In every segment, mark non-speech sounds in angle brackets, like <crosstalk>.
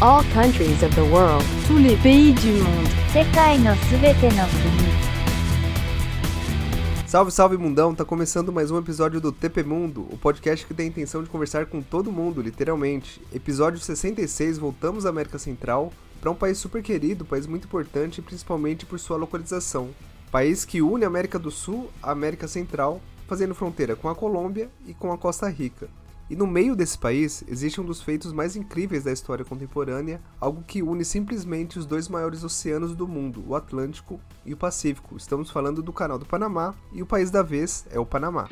all countries of the world. tous les pays du monde. 世界のすべての国 Salve, salve mundão! Tá começando mais um episódio do TP Mundo, o podcast que tem a intenção de conversar com todo mundo, literalmente. Episódio 66, voltamos à América Central, para um país super querido, país muito importante, principalmente por sua localização. País que une a América do Sul à América Central, fazendo fronteira com a Colômbia e com a Costa Rica. E no meio desse país existe um dos feitos mais incríveis da história contemporânea, algo que une simplesmente os dois maiores oceanos do mundo, o Atlântico e o Pacífico. Estamos falando do Canal do Panamá e o país da vez é o Panamá.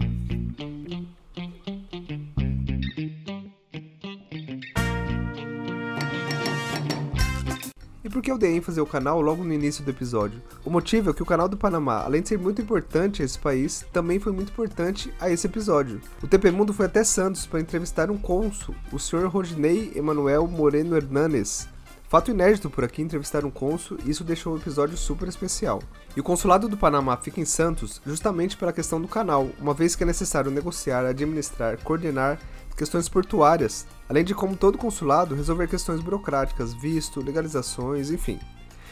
Por que eu dei ênfase ao canal logo no início do episódio? O motivo é que o canal do Panamá, além de ser muito importante a esse país, também foi muito importante a esse episódio. O TP Mundo foi até Santos para entrevistar um cônsul, o Sr. Rodinei Emanuel Moreno Hernanes. Fato inédito por aqui entrevistar um cônsul, e isso deixou o episódio super especial. E o consulado do Panamá fica em Santos justamente pela questão do canal, uma vez que é necessário negociar, administrar, coordenar questões portuárias, além de, como todo consulado, resolver questões burocráticas, visto, legalizações, enfim.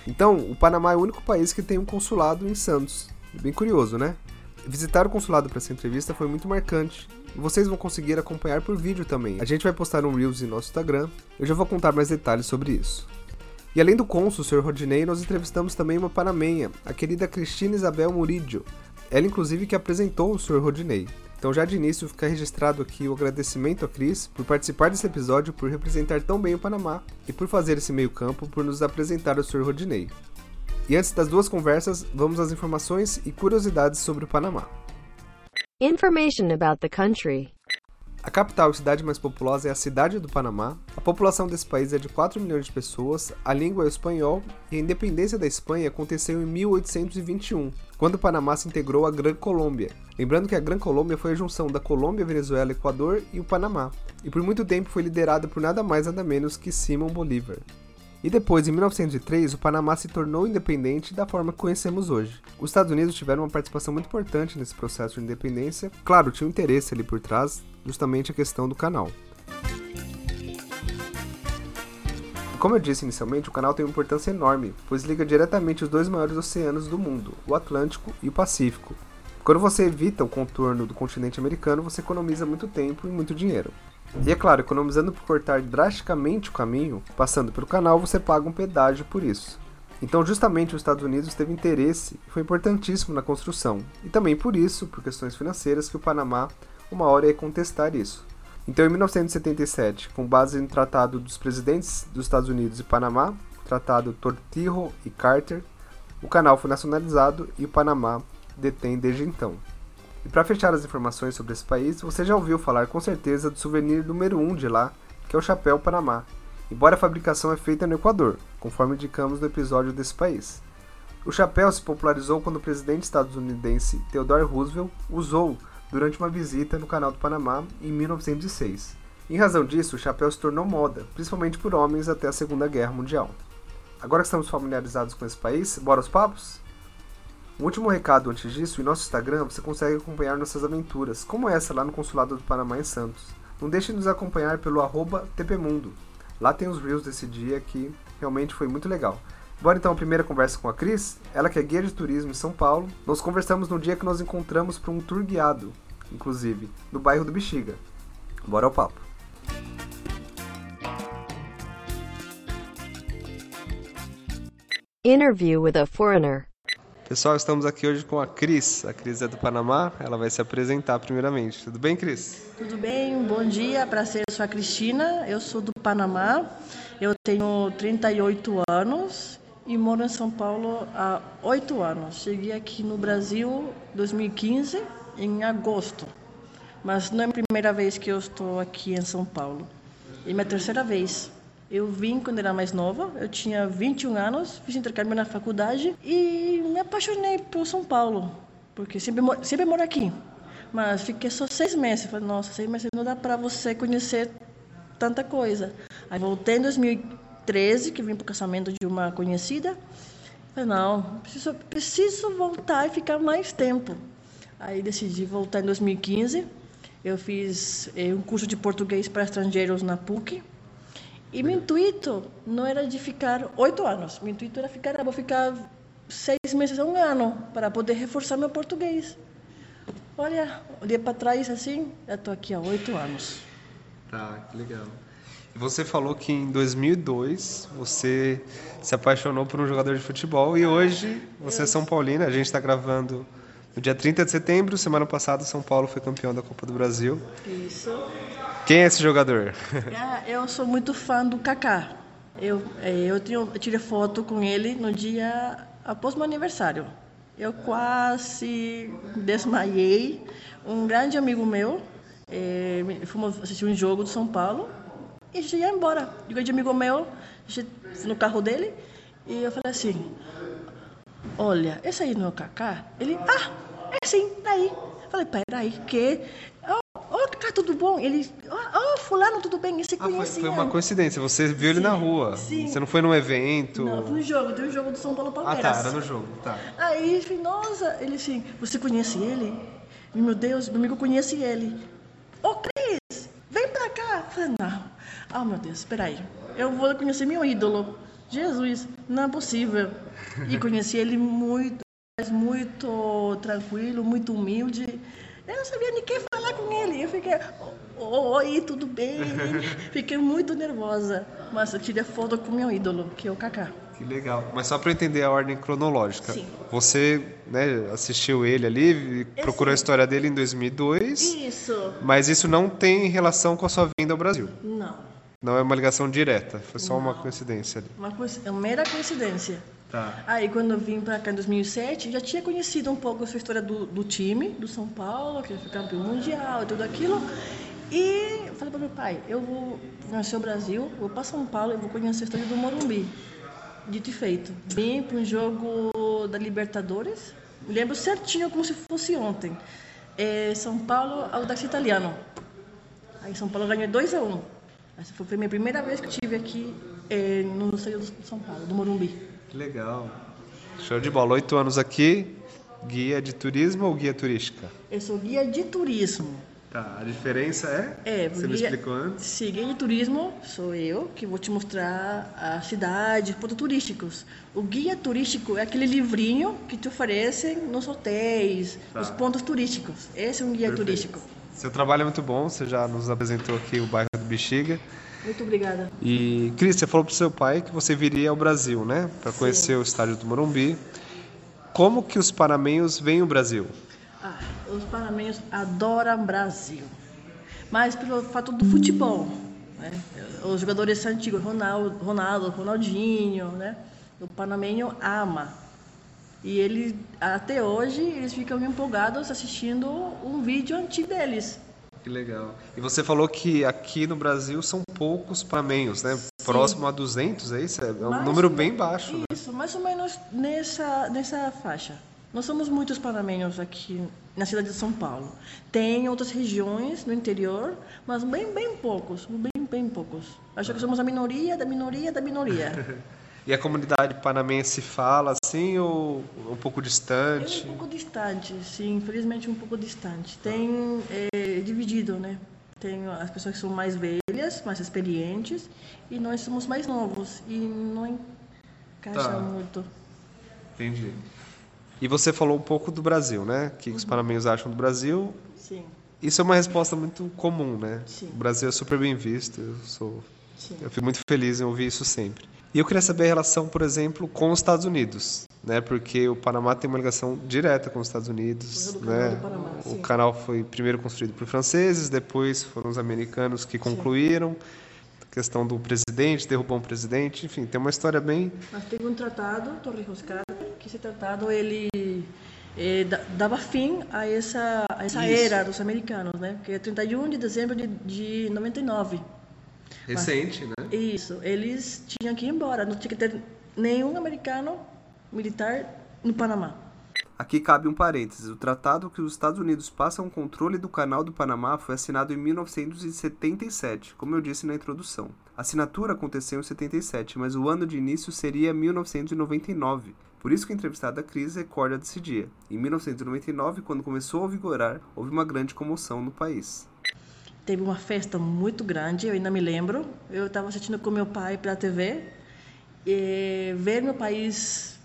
Então, o Panamá é o único país que tem um consulado em Santos. Bem curioso, né? Visitar o consulado para essa entrevista foi muito marcante. E vocês vão conseguir acompanhar por vídeo também. A gente vai postar um Reels em nosso Instagram. Eu já vou contar mais detalhes sobre isso. E além do cônsul, Sr. Rodinei, nós entrevistamos também uma panamenha, a querida Cristina Isabel Murillo. Ela, inclusive, que apresentou o Sr. Rodinei. Então, já de início, fica registrado aqui o agradecimento a Cris por participar desse episódio, por representar tão bem o Panamá e por fazer esse meio-campo por nos apresentar o Sr. Rodinei. E antes das duas conversas, vamos às informações e curiosidades sobre o Panamá. Information about the country. A capital e cidade mais populosa é a cidade do Panamá. A população desse país é de 4 milhões de pessoas, a língua é o espanhol e a independência da Espanha aconteceu em 1821, quando o Panamá se integrou à Gran Colômbia. Lembrando que a Gran Colômbia foi a junção da Colômbia, Venezuela, Equador e o Panamá, e por muito tempo foi liderada por nada mais nada menos que Simão Bolívar. E depois, em 1903, o Panamá se tornou independente da forma que conhecemos hoje. Os Estados Unidos tiveram uma participação muito importante nesse processo de independência. Claro, tinha um interesse ali por trás, justamente a questão do canal. Como eu disse inicialmente, o canal tem uma importância enorme, pois liga diretamente os dois maiores oceanos do mundo, o Atlântico e o Pacífico. Quando você evita o contorno do continente americano, você economiza muito tempo e muito dinheiro. E é claro, economizando por cortar drasticamente o caminho, passando pelo canal, você paga um pedágio por isso. Então, justamente os Estados Unidos teve interesse e foi importantíssimo na construção, e também por isso, por questões financeiras, que o Panamá uma hora ia contestar isso. Então, em 1977, com base no Tratado dos Presidentes dos Estados Unidos e Panamá, Tratado Tortillo e Carter, o canal foi nacionalizado e o Panamá detém desde então. E para fechar as informações sobre esse país, você já ouviu falar com certeza do souvenir número 1 um de lá, que é o chapéu Panamá, embora a fabricação é feita no Equador, conforme indicamos no episódio desse país. O chapéu se popularizou quando o presidente estadunidense Theodore Roosevelt usou durante uma visita no Canal do Panamá em 1906. Em razão disso, o chapéu se tornou moda, principalmente por homens até a Segunda Guerra Mundial. Agora que estamos familiarizados com esse país, bora aos papos? Um último recado antes disso, em nosso Instagram você consegue acompanhar nossas aventuras, como essa lá no Consulado do Panamá em Santos. Não deixe de nos acompanhar pelo arroba TPMundo. Lá tem os reels desse dia que realmente foi muito legal. Bora então a primeira conversa com a Cris, ela que é guia de turismo em São Paulo. Nós conversamos no dia que nós encontramos para um tour guiado, inclusive, no bairro do Bexiga. Bora ao papo. Interview with a foreigner. Pessoal, estamos aqui hoje com a Cris. A Cris é do Panamá, ela vai se apresentar primeiramente. Tudo bem, Cris? Tudo bem, bom dia, prazer, eu sou a Cristina, eu sou do Panamá, eu tenho 38 anos e moro em São Paulo há 8 anos. Cheguei aqui no Brasil em 2015, em agosto, mas não é a primeira vez que eu estou aqui em São Paulo, é minha terceira vez. Eu vim quando era mais nova, eu tinha 21 anos, fiz intercâmbio na faculdade e me apaixonei por São Paulo, porque sempre, sempre moro aqui. Mas fiquei só seis meses. Falei, nossa, seis meses não dá para você conhecer tanta coisa. Aí voltei em 2013, que vim para o casamento de uma conhecida. Falei, não, preciso, preciso voltar e ficar mais tempo. Aí decidi voltar em 2015. Eu fiz eh, um curso de português para estrangeiros na PUC. E meu intuito não era de ficar oito anos. Meu intuito era ficar, vou ficar seis meses a um ano para poder reforçar meu português. Olha, olhei para trás assim, já estou aqui há oito anos. Tá, que legal. Você falou que em 2002 você se apaixonou por um jogador de futebol e hoje você é São Paulina. A gente está gravando no dia 30 de setembro. Semana passada, São Paulo foi campeão da Copa do Brasil. Isso. Quem é esse jogador? <laughs> Ah, eu sou muito fã do Kaká. Eu, eh, eu, tinha, eu tirei foto com ele no dia após meu aniversário. Eu quase desmaiei. Um grande amigo meu, eh, fomos assistir um jogo do São Paulo e a gente ia embora. Um grande amigo meu, no carro dele, e eu falei assim: Olha, esse aí não é o Kaká? Ele, ah, é sim, daí. Eu falei, peraí, que? Ô, Kaká, tudo bom? Ele, ô, fulano, tudo bem? Esse Ah, foi, conhecia. foi uma coincidência. Você viu ele na rua. sim. Você não foi num evento. Não, foi no jogo, tem um jogo do São Paulo Ah, Palmeiras. tá, era no jogo. Tá. Aí, falei, nossa, ele assim, você conhece ele? Meu Deus, meu amigo conhece ele. Ô, Cris, vem pra cá. Eu falei, não. Ah, meu Deus, espera aí. Eu vou conhecer meu ídolo. Jesus, não é possível. E conheci ele muito, muito tranquilo, muito humilde. Eu não sabia nem quem falar com ele. Eu fiquei, oi, tudo bem? <laughs> Fiquei muito nervosa. Mas eu tirei foto com meu ídolo, que é o Kaká. Que legal. Mas só para entender a ordem cronológica. Sim. Você né, assistiu ele ali, procurou a história dele em 2002, Isso. mas isso não tem relação com a sua vinda ao Brasil. Não. Não é uma ligação direta, foi só uma coincidência ali. Uma, é uma mera coincidência. Tá. Aí, quando eu vim para cá em 2007, já tinha conhecido um pouco essa história do, do time, do São Paulo, que foi campeão mundial e tudo aquilo. E eu falei para meu pai, eu vou conhecer o Brasil, vou para São Paulo, eu vou conhecer a história do Morumbi. Dito e feito. Vim para um jogo da Libertadores, lembro certinho como se fosse ontem. É, São Paulo, Audax Italiano. Aí São Paulo ganhou 2 a 1 Essa foi a minha primeira vez que eu estive aqui eh, no estádio do São Paulo, do Morumbi. Que legal. Show de bola. Oito anos aqui, guia de turismo ou guia turística? Eu sou guia de turismo. Tá, a diferença é? É, Você me guia- explicou antes? Sim, guia de turismo sou eu, que vou te mostrar a cidade, pontos turísticos. O guia turístico é aquele livrinho que te oferecem nos hotéis, Tá. nos pontos turísticos. Esse é um guia Perfeito. turístico. Seu trabalho é muito bom, você já nos apresentou aqui o bairro do Bexiga. Muito obrigada. E, Cris, você falou pro seu pai que você viria ao Brasil, né? Para conhecer o estádio do Morumbi. Como que os panamenhos veem o Brasil? Ah, os panamenhos adoram Brasil. Mas pelo fato do futebol. Né? Os jogadores antigos, Ronaldo, Ronaldo, Ronaldinho, né? O panamenho ama. E ele, até hoje, eles ficam empolgados assistindo um vídeo antigo deles. Que legal. E você falou que aqui no Brasil são poucos panamenhos, né? Próximo a 200, é isso? É um Mais número bem baixo, né? Isso, mais ou menos nessa, nessa faixa. Nós somos muitos panamenhos aqui na cidade de São Paulo. Tem outras regiões no interior, mas bem, bem poucos, bem, bem poucos. Acho que somos a minoria da minoria da minoria. <laughs> E a comunidade panamense fala assim ou um pouco É distante? um pouco distante, sim, infelizmente um pouco distante. Tem é, dividido, né? Tem as pessoas que são mais velhas, mais experientes, e nós somos mais novos e não encaixa Tá. muito. Entendi. E você falou um pouco do Brasil, né? O que os panamenhos acham do Brasil? Sim, Isso é uma resposta muito comum, né? Sim. O Brasil é super bem visto, eu sou sim. Eu fico muito feliz em ouvir isso sempre. E eu queria saber a relação, por exemplo, com os Estados Unidos, né? Porque o Panamá tem uma ligação direta com os Estados Unidos, né? Panamá, o sim. canal foi primeiro construído por franceses, depois foram os americanos que concluíram. A questão do presidente, derrubou um presidente, enfim, tem uma história bem Mas teve um tratado, Torrijos Carter, que esse tratado ele eh, da- dava fim a essa, a essa Isso. era dos americanos, né? Que é 31 de dezembro de, de 99. Recente, né? Isso, eles tinham que ir embora, não tinha que ter nenhum americano militar no Panamá. Aqui cabe um parênteses. O tratado que os Estados Unidos passam o controle do Canal do Panamá foi assinado em 1977, como eu disse na introdução. A assinatura aconteceu em 77, mas o ano de início seria 1999. Por isso que a entrevistada Cris recorda desse dia. Em 1999, quando começou a vigorar, houve uma grande comoção no país. Teve uma festa muito grande, eu ainda me lembro. Eu estava assistindo com meu pai pela TV e ver meu país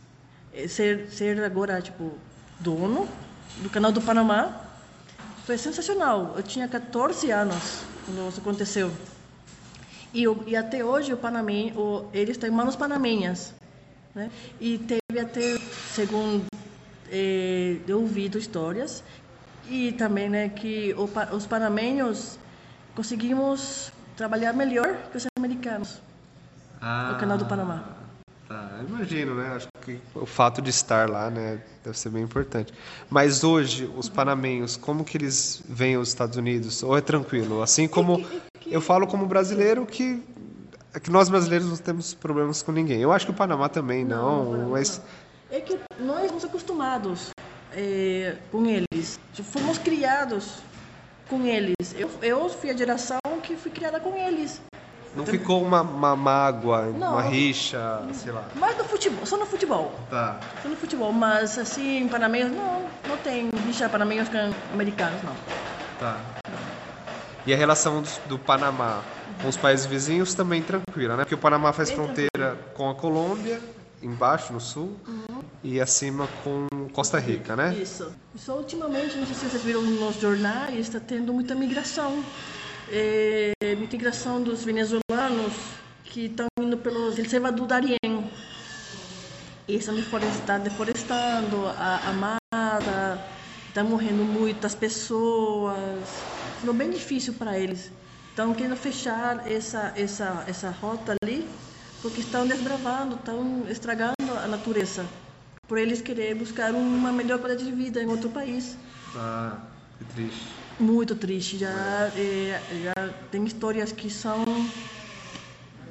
eh, ser, ser agora, tipo, dono do canal do Panamá foi sensacional. Eu tinha 14 anos quando isso aconteceu. E, o- e até hoje o Panamenho, o, eles têm manos panamenhas. Né? E teve até, segundo eh, eu ouvido histórias, e também né, que o os panamenhos conseguimos trabalhar melhor que os americanos no canal do Panamá. Tá, imagino, né? Acho que o fato de estar lá, né, deve ser bem importante. Mas hoje, os panamenhos, como que eles veem os Estados Unidos? Ou é tranquilo? Assim como eu falo como brasileiro que é que nós brasileiros não temos problemas com ninguém. Eu acho que o Panamá também não, o Panamá mas não. É que nós somos acostumados eh, com eles. Fomos criados com eles. Eu, eu fui a geração que fui criada com eles. não ficou uma, uma mágoa, Não. uma rixa, sei lá. Mas no futebol, só no futebol. Tá. Só no futebol. Mas assim, panamenhos, não, não tem rixa panamenhos com americanos, não. Tá. E a relação do, do Panamá com os países vizinhos também tranquila, né? Porque o Panamá faz Bem fronteira com a Colômbia, embaixo no sul, e acima com Costa Rica, né? Isso. Só ultimamente, não sei se vocês viram nos jornais, está tendo muita migração. É, muita migração dos venezuelanos que estão indo pelos El Salvador do Darién. E estão deforestando, deforestando a, a mata, está morrendo muitas pessoas. Ficou bem difícil para eles. Estão querendo fechar essa, essa, essa rota ali, porque estão desbravando, estão estragando a natureza. Por eles querer buscar uma melhor qualidade de vida em outro país. Ah, que triste. Muito triste. Já, eh, já tem histórias que são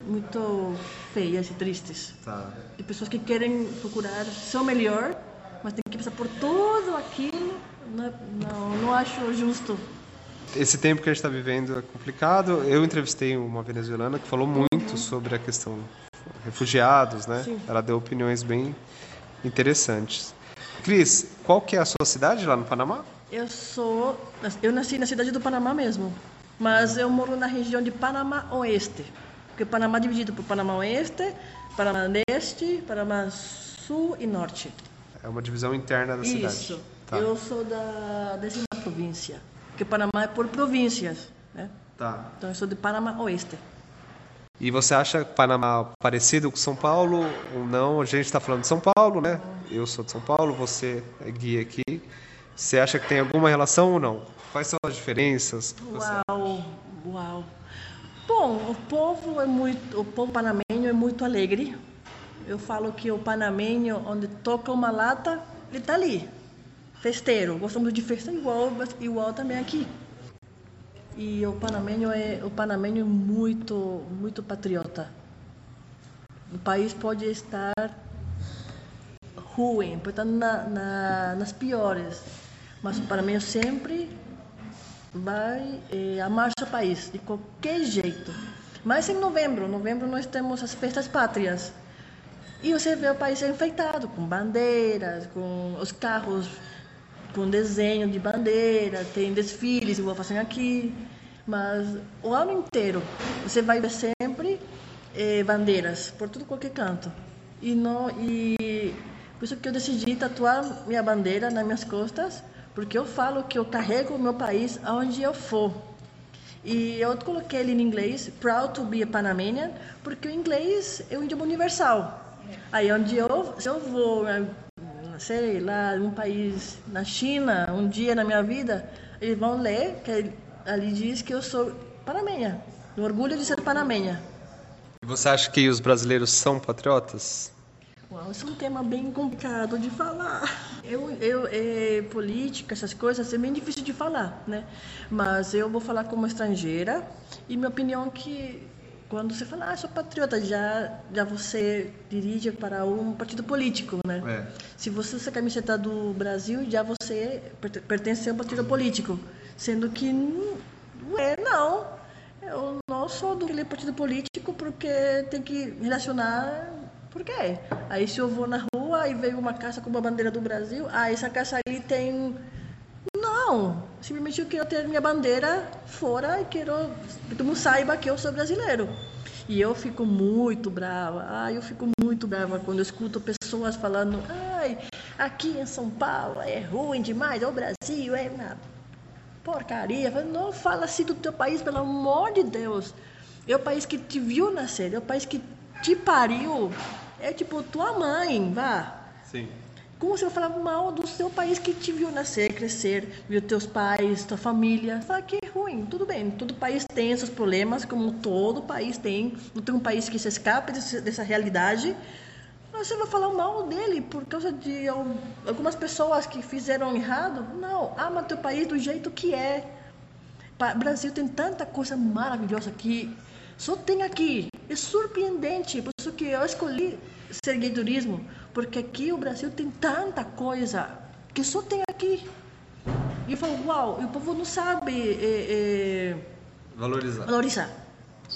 muito feias e tristes. Tá. De pessoas que querem procurar seu melhor, mas tem que passar por tudo aquilo. Não, não, não acho justo. Esse tempo que a gente está vivendo é complicado. Eu entrevistei uma venezuelana que falou muito sobre a questão refugiados, né? Sim. Ela deu opiniões bem interessantes. Cris, qual que é a sua cidade lá no Panamá? Eu sou. Eu nasci na cidade do Panamá mesmo, mas eu moro na região de Panamá Oeste. Porque Panamá é dividido por Panamá Oeste, Panamá Leste, Panamá Sul e Norte. É uma divisão interna da cidade. Isso. Tá. Eu sou da décima província. Porque Panamá é por províncias, né? Tá. Então eu sou de Panamá Oeste. E você acha Panamá parecido com São Paulo ou não? A gente está falando de São Paulo, né? Eu sou de São Paulo, você é guia aqui. Você acha que tem alguma relação ou não? Quais são as diferenças? Uau, uau. Bom, o povo é muito, o povo panamenho é muito alegre. Eu falo que o panamenho, onde toca uma lata, ele tá ali, festeiro. Gostamos de festa igual, mas igual também aqui. E o panamenho é, o panamenho é muito, muito patriota. O país pode estar ruim, pode estar na, na, nas piores, mas o panamenho sempre vai eh, amar seu país de qualquer jeito. Mas em novembro, novembro nós temos as festas pátrias. E você vê o país enfeitado com bandeiras, com os carros com desenho de bandeira, tem desfiles igual fazem aqui. Mas o ano inteiro você vai ver sempre eh, bandeiras por tudo qualquer canto. E não e por isso que eu decidi tatuar minha bandeira nas minhas costas, porque eu falo que eu carrego o meu país aonde eu for. E eu coloquei ele em inglês, proud to be a Panamanian, porque o inglês é um idioma universal. Aí onde eu, se eu vou, sei lá, um país na China, um dia na minha vida, eles vão ler que ali diz que eu sou panamenha, o orgulho de ser panamenha. Você acha que os brasileiros são patriotas? Uau, isso é um tema bem complicado de falar. Eu, eu, é, política, essas coisas, é bem difícil de falar, né? Mas eu vou falar como estrangeira e minha opinião é que quando você fala, ah, sou patriota, já, já você dirige para um partido político, né? É. Se você usa a camiseta do Brasil, já você perte- pertence a um partido político. Sendo que não é, não. Eu não sou do partido político porque tem que relacionar. Por quê? Aí se eu vou na rua e vejo uma casa com uma bandeira do Brasil, ah, essa casa ali tem. Não, simplesmente eu quero ter minha bandeira fora e quero que todo mundo saiba que eu sou brasileiro. E eu fico muito brava, ai, eu fico muito brava quando eu escuto pessoas falando, ai, aqui em São Paulo é ruim demais, o Brasil, é uma porcaria. Não fala assim do teu país, pelo amor de Deus. É o país que te viu nascer, é o país que te pariu. É tipo tua mãe, vá. Sim. Como você vai falar mal do seu país que te viu nascer, crescer, viu teus pais, tua família? Fala que é ruim, tudo bem. Todo país tem seus problemas, como todo país tem. Não tem um país que se escape dessa realidade. Mas você vai falar mal dele por causa de al- algumas pessoas que fizeram errado? Não, ama teu país do jeito que é. Pa- Brasil tem tanta coisa maravilhosa aqui. Só tem aqui. É surpreendente. Por isso que eu escolhi ser gay turismo. Porque aqui o Brasil tem tanta coisa que só tem aqui. E eu falo, uau, e o povo não sabe é, é, Valorizar. valorizar.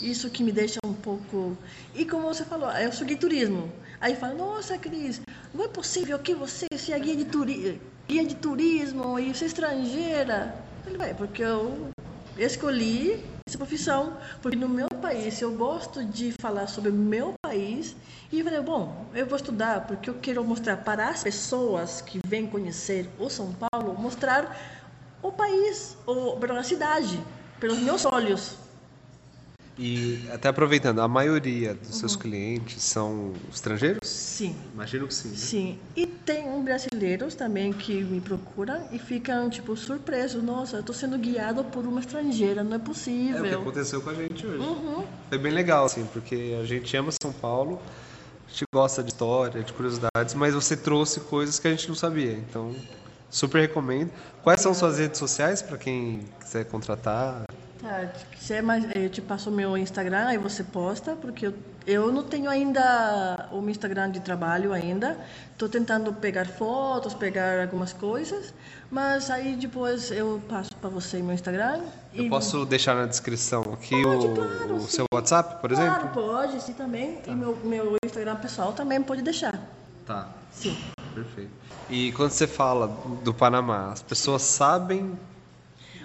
Isso que me deixa um pouco. E como você falou, eu sou de turismo. Aí fala, nossa, Cris, não é possível que você seja guia de, turi... guia de turismo e você é estrangeira. Ele vai, porque eu escolhi essa profissão, porque no meu país eu gosto de falar sobre o meu país. E falei, bom, eu vou estudar porque eu quero mostrar para as pessoas que vêm conhecer o São Paulo, mostrar o país, ou perdão, a cidade, pelos meus olhos. E até aproveitando, a maioria dos seus clientes são estrangeiros? Sim. Imagino que sim. né? Sim, e tem um brasileiros também que me procuram e ficam tipo surpresos. Nossa, eu tô sendo guiado por uma estrangeira, não é É o que possível. aconteceu com a gente hoje. Uhum. Foi bem legal, assim, porque a gente ama São Paulo, a gente gosta de história, de curiosidades, mas você trouxe coisas que a gente não sabia. Então, super recomendo. Quais são suas redes sociais para quem quiser contratar? Tá, se é mais, eu te passo o meu Instagram, aí você posta, porque eu, eu não tenho ainda o meu Instagram de trabalho ainda. Estou tentando pegar fotos, pegar algumas coisas, mas aí depois eu passo para você meu Instagram. Eu e- posso deixar na descrição aqui Pode, o, claro, o seu WhatsApp, por Claro, exemplo? pode, sim também. E meu, meu Instagram pessoal também pode deixar. Tá, Sim. perfeito. E quando você fala do Panamá, as pessoas sabem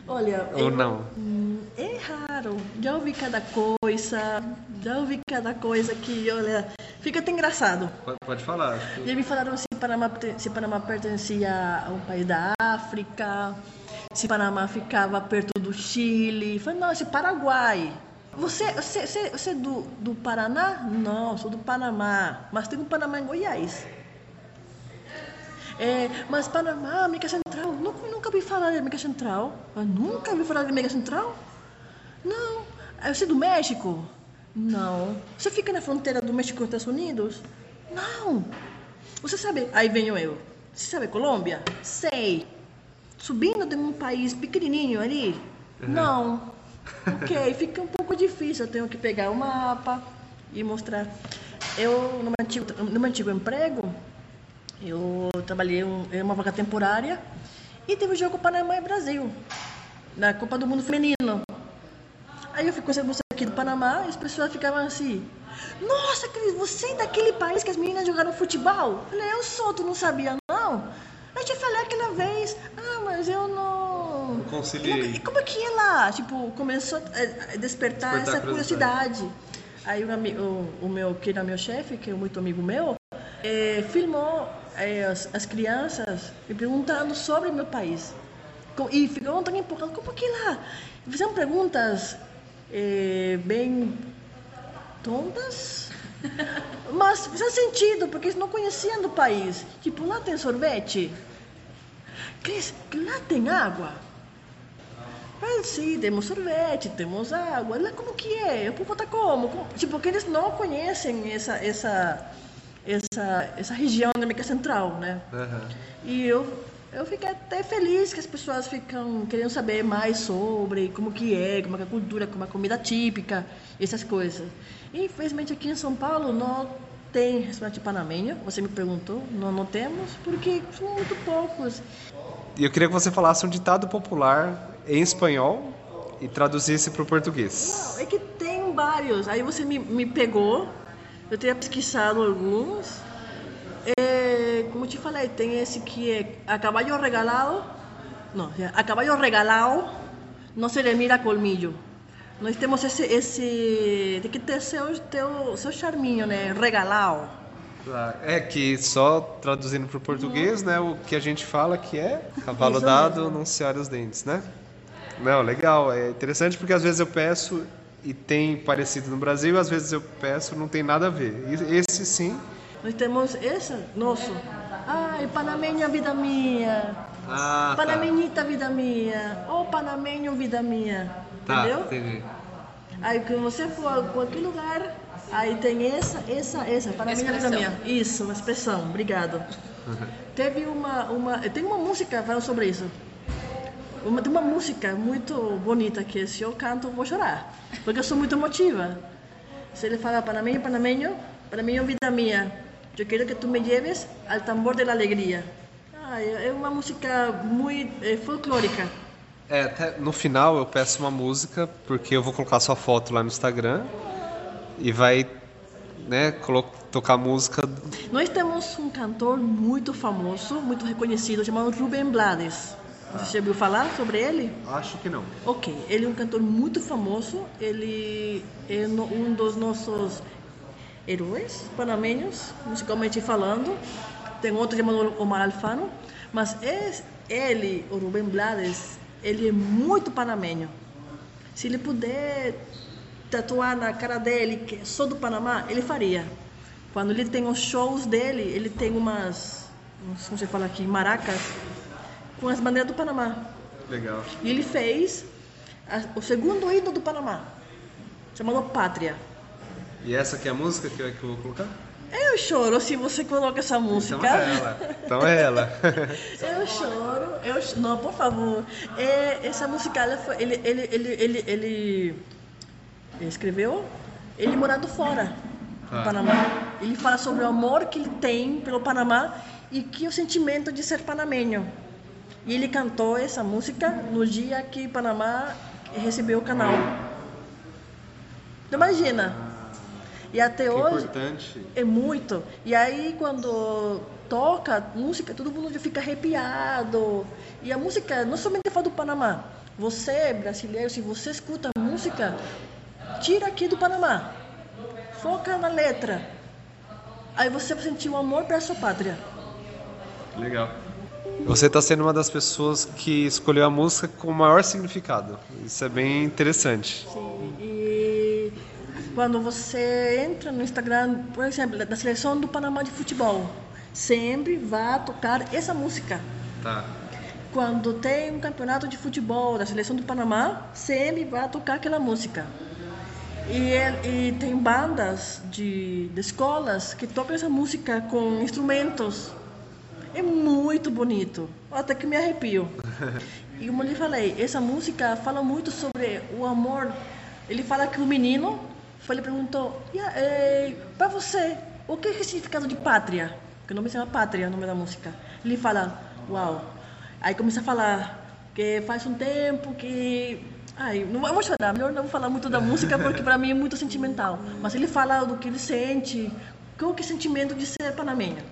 Olha, ou eu- não? Hum, É raro. Já ouvi cada coisa, já ouvi cada coisa que, olha, fica até engraçado. Pode, pode falar. que- Já me falaram se Panamá, se Panamá pertencia a um país da África, se Panamá ficava perto do Chile. Falei, não, esse é Paraguai. Você, você, você, você é do, do Paraná? Não, sou do Panamá. Mas tem um Panamá em Goiás. É, mas Panamá, América Central, ouvi falar de América Central. Eu nunca ouvi falar de América Central? Não. Ah, Você é do México? Não. Você fica na fronteira do México com os Estados Unidos? Não. Você sabe, aí venho eu. Você sabe Colômbia? Sei. Subindo de um país pequenininho ali? Não. Ok, <laughs> fica um pouco difícil. Eu tenho que pegar o mapa e mostrar. Eu, no meu antigo, no meu antigo emprego, eu trabalhei em uma vaga temporária e teve o jogo Panamá e Brasil, na Copa do Mundo Feminino. Aí eu fui conhecer você aqui do Panamá e as pessoas ficavam assim: Nossa, Cris, você é daquele país que as meninas jogaram futebol? Eu falei: Eu sou, tu não sabia não? Eu te falei aquela vez: Ah, mas eu não. Não conciliei. E como é que é lá? Tipo, começou a despertar, Despertar essa curiosidade. curiosidade. Aí o, o, o meu, que era meu chefe, que é muito amigo meu, eh, filmou eh, as, as crianças me perguntando sobre meu país. E ficou tão empolgado, como que lá? Fizeram perguntas eh, bem tontas, <laughs> mas faz sentido, porque eles não conheciam do país. Tipo, lá tem sorvete? Cris, lá tem água? Ah, sim, temos sorvete, temos água. Lá como que é? O povo tá como? Como- Tipo, porque eles não conhecem essa, essa, essa, essa região da América Central, né? Aham. E eu, eu fiquei até feliz que as pessoas ficam querendo saber mais sobre como que é, como é é a cultura, como é a comida típica, essas coisas. E, infelizmente aqui em São Paulo não tem restaurante panamenho, você me perguntou, não, não temos, porque são muito poucos. E eu queria que você falasse um ditado popular em espanhol e traduzisse para o português. Não, é que tem vários. Aí você me, me pegou, eu tenho pesquisado alguns. É, como te falei, tem esse que é a caballo regalado, Não, a caballo regalado não se le mira colmillo. Nós temos esse, esse tem que ter seu, teu, seu charminho, né? Regalado. É que só traduzindo para o português, né, o que a gente fala que é <laughs> cavalo dado, não se olha os dentes, né? Não, legal, é interessante porque às vezes eu peço e tem parecido no Brasil, às vezes eu peço não tem nada a ver. Esse sim. Nós temos esse nosso. Ai, panameña, vida minha. Ah, Panamenita, vida minha. Ô, panameño, vida minha. Tá, Entendeu? entendi. Aí que você for a qualquer lugar, aí tem essa, essa, essa, é vida minha. Isso, uma expressão, obrigado. <laughs> Teve uma, uma, tem uma música falando sobre isso. Uma, tem uma música muito bonita que se eu canto vou chorar, porque eu sou muito emotiva. Se ele fala panameño, panameño, panameño vida minha, eu quero que tu me lleves al tambor de la alegria. Ah, é é uma música muito é, folclórica. É, até no final eu peço uma música, porque eu vou colocar sua foto lá no Instagram e vai, né, tocar música. Nós temos um cantor muito famoso, muito reconhecido, chamado Rubem Blades. Você já ouviu falar sobre ele? Acho que não. Ok, ele é um cantor muito famoso, ele é um dos nossos heróis panamenhos, musicalmente falando. Tem outro chamado Omar Alfano, mas es- ele, o Rubem Blades, ele é muito panamenho. Se ele puder tatuar na cara dele que sou do Panamá, ele faria. Quando ele tem os shows dele, ele tem umas, como você fala aqui, maracas, com as bandeiras do Panamá. Legal. E ele fez a- o segundo hino do Panamá, chamado Pátria. E essa aqui é a música que eu, que eu vou colocar? Eu choro se você coloca essa música. Então é ela. Então é ela. <laughs> Eu choro, eu não, por favor. É, essa música, ela foi, ele, ele, ele, ele, ele escreveu, ele morando fora Ah. no Panamá. Ele fala sobre o amor que ele tem pelo Panamá e que o sentimento de ser panamenho. E ele cantou essa música no dia que Panamá recebeu o canal. Então, imagina. E até Que hoje importante. é muito. E aí quando toca música, todo mundo fica arrepiado. E a música não somente fala do Panamá. Você, brasileiro, se você escuta a música, tira aqui do Panamá. Foca na letra. Aí você vai sentir o amor para sua pátria. Legal. Você está sendo uma das pessoas que escolheu a música com o maior significado. Isso é bem interessante. Sim, e quando você entra no Instagram, por exemplo, da seleção do Panamá de futebol, sempre vai tocar essa música. Tá. Quando tem um campeonato de futebol da seleção do Panamá, sempre vai tocar aquela música. E, e tem bandas de, de escolas que tocam essa música com instrumentos. É muito bonito. Até que me arrepio. <laughs> E como eu lhe falei, essa música fala muito sobre o amor. Ele fala que o menino foi, ele perguntou: "E a- eh, para você, o que é o significado de pátria? Que o nome se chama Pátria, o nome da música. Ele fala: Uau. Aí começa a falar que faz um tempo que. Ai, não vou chorar, melhor não falar muito da música porque para mim é muito sentimental. Mas ele fala do que ele sente, qual que é o sentimento de ser panamenho.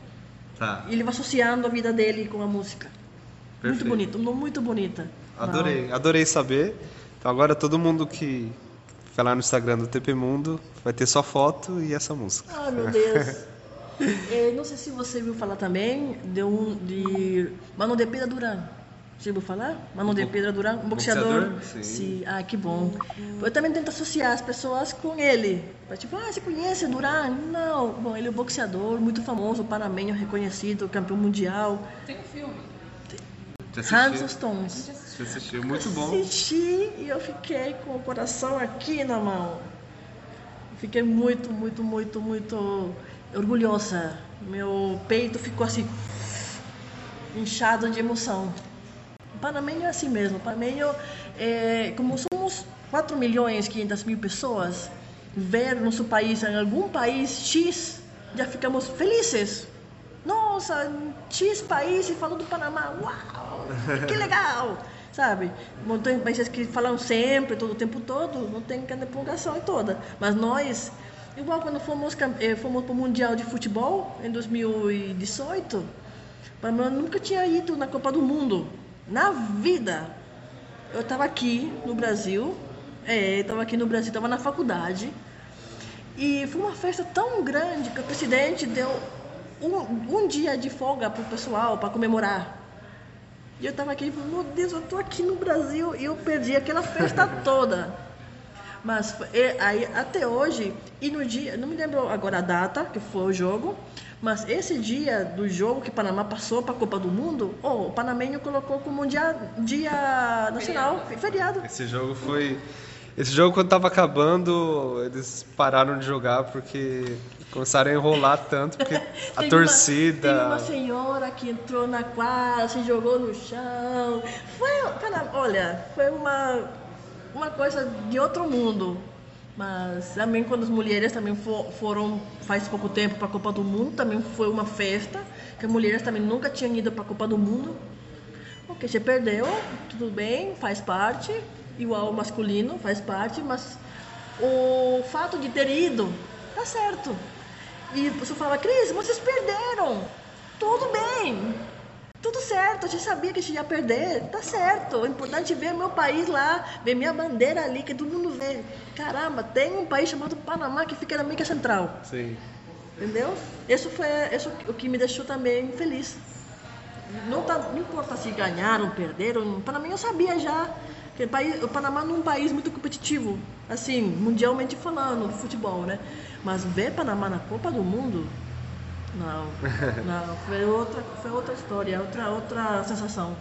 Tá. E ele vai associando a vida dele com a música. Perfeito. Muito bonito, não, muito bonita. Adorei, adorei saber. Então agora todo mundo que vai lá no Instagram do TP Mundo vai ter sua foto e essa música. Ai, meu Deus. Eh, <laughs> não sei se você viu falar também de um de Mano de Pedra Duran. Você viu falar? Mano de Pedra Duran, um boxeador. Boxeador? Sim. Ah, que bom. Eu também tento associar as pessoas com ele. Tipo, ah, você conhece Duran? Não. Bom, ele é um boxeador muito famoso, panamenho, reconhecido, campeão mundial. Hans Stones. Você assistiu, muito bom. Assisti e eu fiquei com o coração aqui na mão. Fiquei muito, muito, muito, muito orgulhosa. Meu peito ficou assim, inchado de emoção. O Panamenho é assim mesmo. O Panamenho, é, como somos 4 milhões e 500 mil pessoas, ver nosso país em algum país X, já ficamos felizes. Nossa, X país e falou do Panamá. Uau, que legal! <laughs> Sabe? Tem países que falam sempre, todo o tempo todo, não tem aquela empolgação toda. Mas nós, igual quando fomos, eh, fomos para o Mundial de Futebol em 2018, Panamá nunca tinha ido na Copa do Mundo. Na vida. Eu estava aqui no Brasil, é, estava aqui no Brasil, estava na faculdade. E foi uma festa tão grande que o presidente deu um, um dia de folga para o pessoal, para comemorar. E eu estava aqui meu Deus, eu estou aqui no Brasil e eu perdi aquela festa toda. Mas e aí, até hoje, e no dia, não me lembro agora a data que foi o jogo, mas esse dia do jogo que o Panamá passou para a Copa do Mundo, oh, o Panamenho colocou como um dia, dia nacional, feriado. Esse jogo foi. Esse jogo, quando tava acabando, eles pararam de jogar porque começaram a enrolar tanto, porque <laughs> a torcida. Uma, teve uma senhora que entrou na quadra, se jogou no chão. Foi, cara, olha, foi uma, uma coisa de outro mundo. Mas também quando as mulheres também fo- foram faz pouco tempo para a Copa do Mundo, também foi uma festa, que as mulheres também nunca tinham ido para a Copa do Mundo. Ok, você perdeu, tudo bem, faz parte, igual o masculino, faz parte, mas o fato de ter ido, tá certo. E pessoal fala, Cris, vocês perderam, tudo bem, tudo certo, a gente sabia que a gente ia perder, tá certo. O importante é ver meu país lá, ver minha bandeira ali, que todo mundo vê. Caramba, tem um país chamado Panamá que fica na América Central. Sim. Entendeu? Isso foi isso o que me deixou também feliz. Não, tá, não importa se ganharam, perderam. Para mim eu sabia já que o, país, o Panamá não é um país muito competitivo, assim, mundialmente falando, do futebol, né? Mas ver Panamá na Copa do Mundo, não, não, foi outra, foi outra história, outra, outra sensação.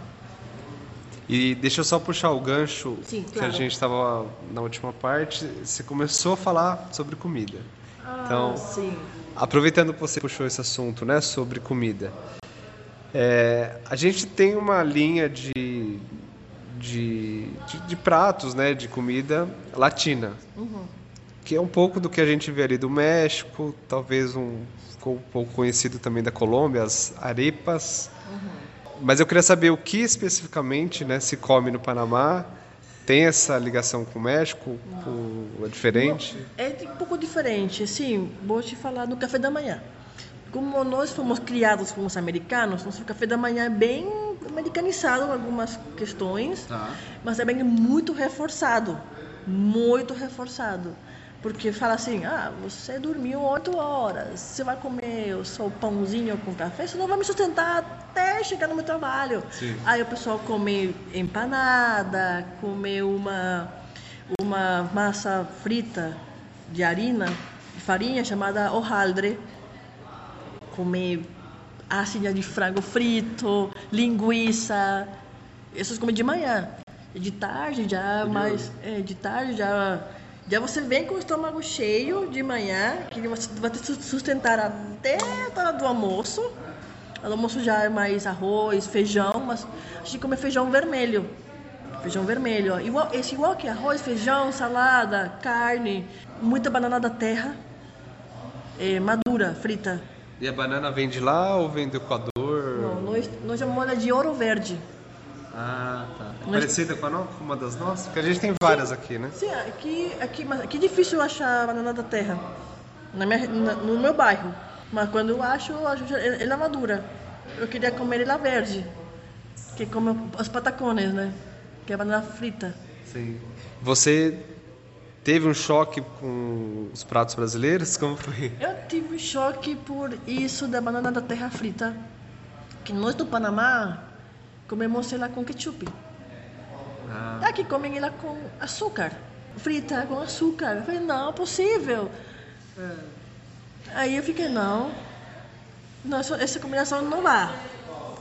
E deixa eu só puxar o gancho Sim, que a claro. gente estava na última parte. Você começou a falar sobre comida. Então, Ah, sim. aproveitando que você puxou esse assunto, né, sobre comida, é, a gente tem uma linha de, de, de, de pratos, né, de comida latina, Uhum. que é um pouco do que a gente vê ali do México, talvez um ficou um pouco conhecido também da Colômbia, as arepas. Mas eu queria saber o que especificamente, né, se come no Panamá. Tem essa ligação com o México? Com, é diferente? É um pouco diferente, assim, vou te falar do café da manhã. Como nós fomos criados como os americanos, nosso café da manhã é bem americanizado em algumas questões, mas é bem muito reforçado, muito reforçado. Porque fala assim, ah, você dormiu oito horas, você vai comer o seu pãozinho com café, você não vai me sustentar até chegar no meu trabalho. Sim. Aí o pessoal come empanada, come uma, uma massa frita de harina, de farinha, chamada hojaldre. Comer assinha de frango frito, linguiça. Essas comem de manhã. E de tarde já mais. É, de tarde já. Já você vem com o estômago cheio de manhã, que você vai te sustentar até a hora do almoço. O almoço já é mais arroz, feijão, mas a gente come feijão vermelho. Feijão vermelho, ó. Igual, esse igual que arroz, feijão, salada, carne, muita banana da terra, é, madura, frita. E a banana vem de lá ou vem do Equador? Não, nós, nós chamamos ela de ouro verde. Ah, tá. É parecida com, a no- com uma das nossas? Porque a gente tem várias aqui, né? Sim, aqui, aqui, mas aqui é difícil achar banana da terra na minha, na- no meu bairro. Mas quando eu acho, eu acho ela madura. Eu queria comer ela verde, que é como os patacones, né? Que é banana frita. Sim. Você teve um choque com os pratos brasileiros? Como foi? Eu tive um choque por isso da banana da terra frita. Que nós do Panamá comemos ela com ketchup. Ah, Aqui comem ela com açúcar. Frita com açúcar. Eu falei, não, é possível. Aí eu fiquei, não. não essa, essa combinação não vai.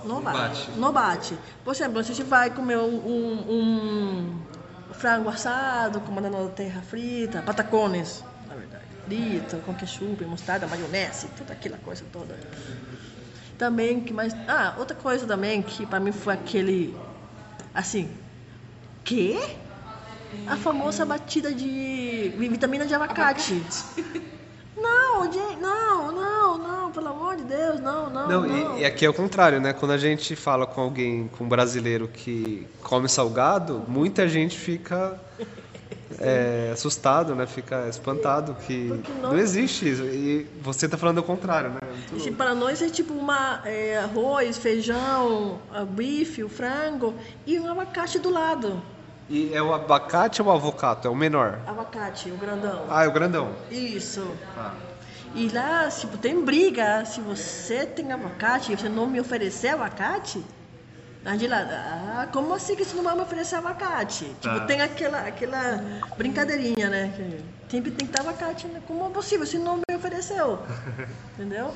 Não, bate. Não bate. Por exemplo, se a gente vai comer um, um- um frango assado com banana da terra frita, patacones, na verdade, frito, com ketchup, mostarda, maionese, toda aquela coisa toda. Também que mais. Ah, outra coisa também que para mim foi aquele. Assim. Quê? A famosa batida de vitamina de abacate. Não, gente, não, não, não, pelo amor de Deus, não, não. Não, não. e, e aqui é o contrário, né? Quando a gente fala com alguém, com um brasileiro que come salgado, muita gente fica é, assustado, né? Fica espantado que Porque não... existe isso. E você tá falando o contrário, né? Muito Esse louco. para nós é tipo uma é, arroz, feijão, a bife, o frango e um abacate do lado. E é o abacate ou o avocato? É o menor? Abacate, o grandão. Ah, é o grandão. Isso. Tá. E lá, tipo, tem briga. Se você tem abacate e você não me oferecer abacate, a gente lá, ah, como assim que você não vai me oferecer abacate? Tá. Tipo, tem aquela, aquela brincadeirinha, né? Que sempre tem que ter abacate, né? Como é possível? Você não me ofereceu. <laughs> Entendeu?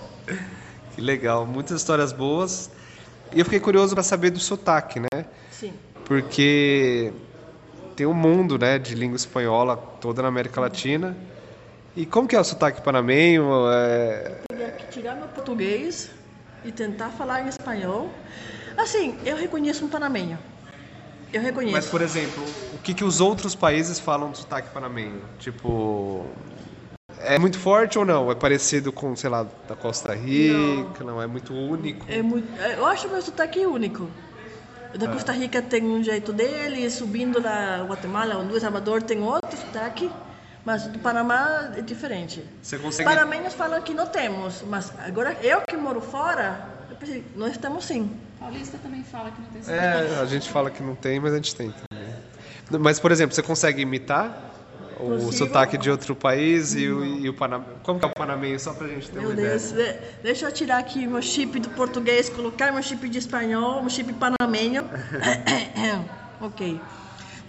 Que legal. Muitas histórias boas. E eu fiquei curioso para saber do sotaque, né? Sim. Porque tem um mundo, né, de língua espanhola toda na América Latina. E como que é o sotaque panamenho? É... Teria que tirar meu português e tentar falar em espanhol. Assim, eu reconheço um panamenho. Eu reconheço. Mas, por exemplo, o que, que os outros países falam do sotaque panamenho? Tipo, é muito forte ou não? É parecido com, sei lá, da Costa Rica? Não, é muito único. É muito, é, eu acho meu sotaque único. Da Costa Rica tem um jeito dele, subindo lá Guatemala, Honduras, Salvador tem outro sotaque, mas do Panamá é diferente. Você consegue... panamenhos falam que não temos, mas agora eu que moro fora, eu pensei, nós estamos sim. Paulista também fala que não tem sotaque. É, a gente fala que não tem, mas a gente tem também. Mas, por exemplo, você consegue imitar o Consigo. sotaque de outro país e o, e o panamenho? Como que é o panamenho, só pra gente ter Meu uma Deus, ideia? de- deixa eu tirar aqui meu chip do português, colocar meu chip de espanhol, meu chip panamenho. <coughs> ok.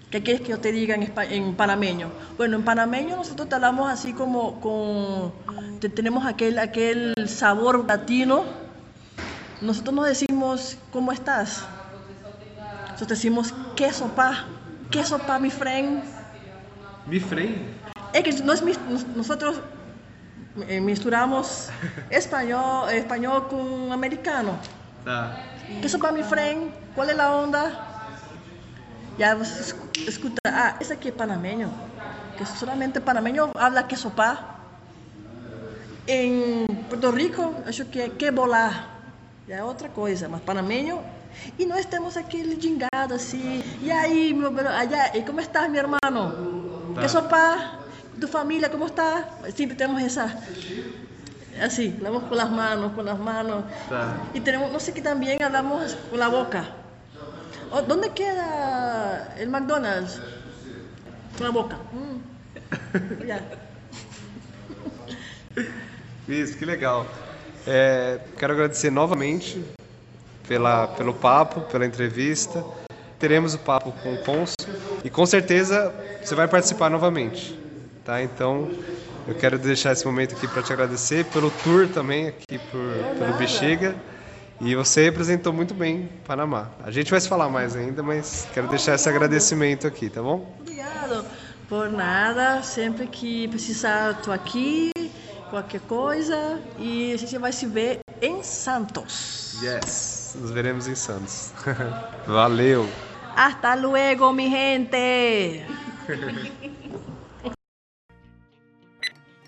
¿Qué quieres que yo te diga en, en panameño? Bueno, en panameño nosotros te hablamos así como con... te- tenemos aquel, aquel sabor latino. Nosotros nos decimos, ¿cómo estás? Nosotros decimos, queso pa, queso pa, mi friend. Me freio? Es que nos- nos- nosotros eh, misturamos español, español con americano. Tá. Queso para mi friend, ¿cuál es la onda? Ya você escu- escuta, ah, esse aqui é panameño, que solamente panameño habla queso pa. Em Puerto Rico, acho que é que bolar, já é outra coisa, mas panameño. E nós temos aquele gingado assim, e aí, meu e como estás, meu hermano? Tá. Queso pa, tu família, como está? Sempre temos essa, assim, hablamos con las manos, con las manos. Tá. Y tenemos, no sé qué también hablamos con la boca. Oh, ¿Dónde queda el McDonald's? Con la boca. Mm. <laughs> Isso, que legal. É, quero agradecer novamente pela, pelo papo, pela entrevista. Teremos o papo com o Consul e com certeza você vai participar novamente, tá? Então eu quero deixar esse momento aqui para te agradecer pelo tour também aqui por, pelo Bexiga e você representou muito bem Panamá. A gente vai se falar mais ainda, mas quero deixar esse agradecimento aqui, tá bom? Obrigado. Por nada, sempre que precisar, estou aqui, qualquer coisa. E a gente vai se ver em Santos. Yes, nos veremos em Santos. <laughs> Valeu. Hasta luego, mi gente.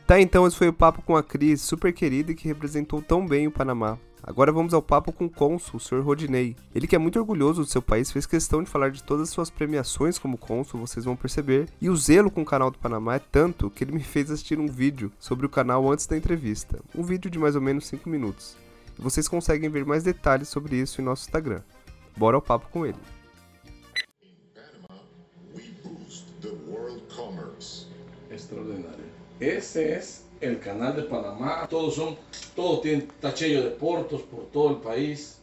Tá, então esse foi o papo com a Cris, super querida e que representou tão bem o Panamá. Agora vamos ao papo com o cônsul, o Sr. Rodinei. Ele que é muito orgulhoso do seu país, fez questão de falar de todas as suas premiações como cônsul, vocês vão perceber. E o zelo com o canal do Panamá é tanto que ele me fez assistir um vídeo sobre o canal antes da entrevista. Um vídeo de mais ou menos 5 minutos. E vocês conseguem ver mais detalhes sobre isso em nosso Instagram. Bora ao papo com ele. we boost the el canal de Panamá. Todos son, todos tienen tachello de puertos por todo el país.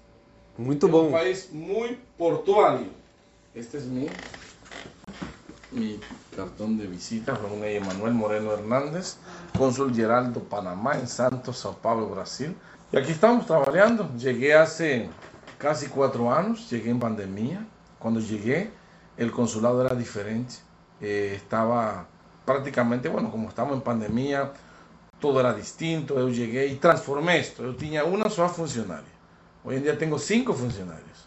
Es bom. un país muy portuario. Este es mi, mi cartón de visita. Reúne Emanuel Moreno Hernández, cónsul Geraldo Panamá en Santos, Sao Paulo, Brasil. Y aquí estamos trabajando. Llegué hace casi cuatro años, llegué en pandemia. Cuando llegué, el consulado era diferente. Eh, estaba prácticamente, bueno, como estamos en pandemia, todo era distinto. Yo llegué y transformé esto. Yo tenía una sola funcionaria. Hoy en día tengo cinco funcionarios.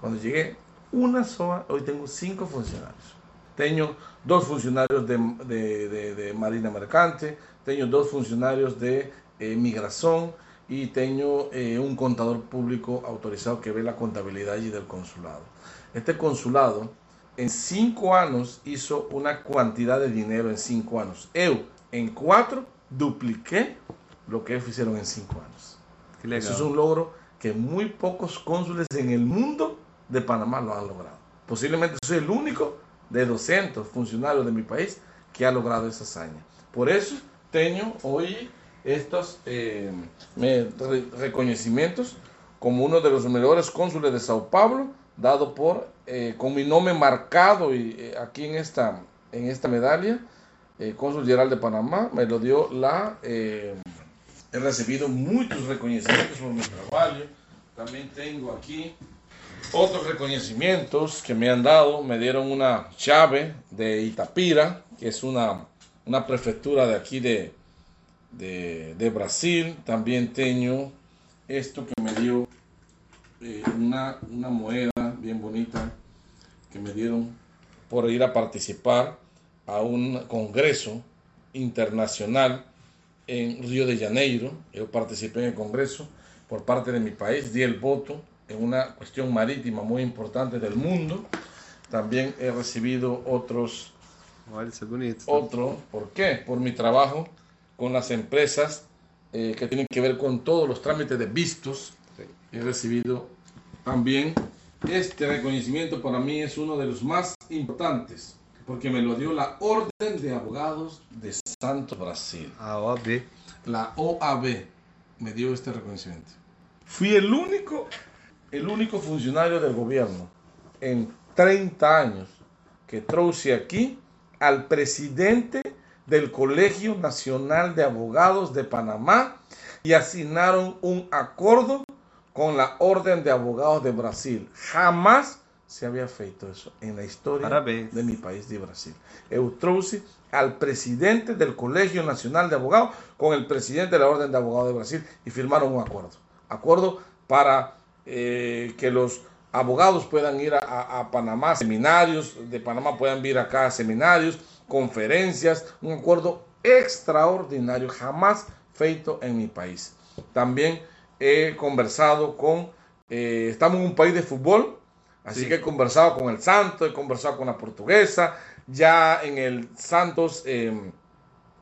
Cuando llegué, una sola, hoy tengo cinco funcionarios. Tengo dos funcionarios de, de, de- de Marina Mercante, tengo dos funcionarios de eh, Migración y tengo eh, un contador público autorizado que ve la contabilidad allí del consulado. Este consulado en cinco años hizo una cantidad de dinero en cinco años. Eu, en cuatro, dupliqué lo que ellos hicieron en cinco años. Eso es un logro que muy pocos cónsules en el mundo de Panamá lo han logrado. Posiblemente soy el único de 200 funcionarios de mi país que ha logrado esa hazaña. Por eso tengo hoy estos eh, reconocimientos como uno de los mejores cónsules de Sao Paulo, dado por, eh, con mi nombre marcado y, eh, aquí en esta, en esta medalla, eh, cónsul general de Panamá, me lo dio la... eh, he recibido muchos reconocimientos por mi trabajo. También tengo aquí otros reconocimientos que me han dado. Me dieron una llave de Itapira, que es una, una prefectura de aquí de, de, Brasil. También tengo esto que me dio eh, una, una moneda bien bonita que me dieron por ir a participar a un congreso internacional en Río de Janeiro. Yo participé en el congreso por parte de mi país, di el voto en una cuestión marítima muy importante del mundo. También he recibido otros otro, ¿por qué? Por mi trabajo con las empresas eh, que tienen que ver con todos los trámites de vistos. He recibido también este reconocimiento para mí es uno de los más importantes porque me lo dio la Orden de Abogados de Santo Brasil. A OAB. La OAB me dio este reconocimiento. Fui el único, el único funcionario del gobierno en 30 años que trouxe aquí al presidente del Colegio Nacional de Abogados de Panamá y asignaron un acuerdo con la Orden de Abogados de Brasil. Jamás se había feito eso en la historia Parabéns. de mi país de Brasil. Eu trouxe al presidente del Colegio Nacional de Abogados con el presidente de la Orden de Abogados de Brasil y firmaron un acuerdo. Acuerdo para eh, que los abogados puedan ir a, a- a Panamá, seminarios de Panamá puedan vir acá a seminarios, conferencias, un acuerdo extraordinario, jamás feito en mi país. También he conversado con, eh, estamos en un país de fútbol, así Sí. que he conversado con el Santos, he conversado con la portuguesa, ya en el Santos eh,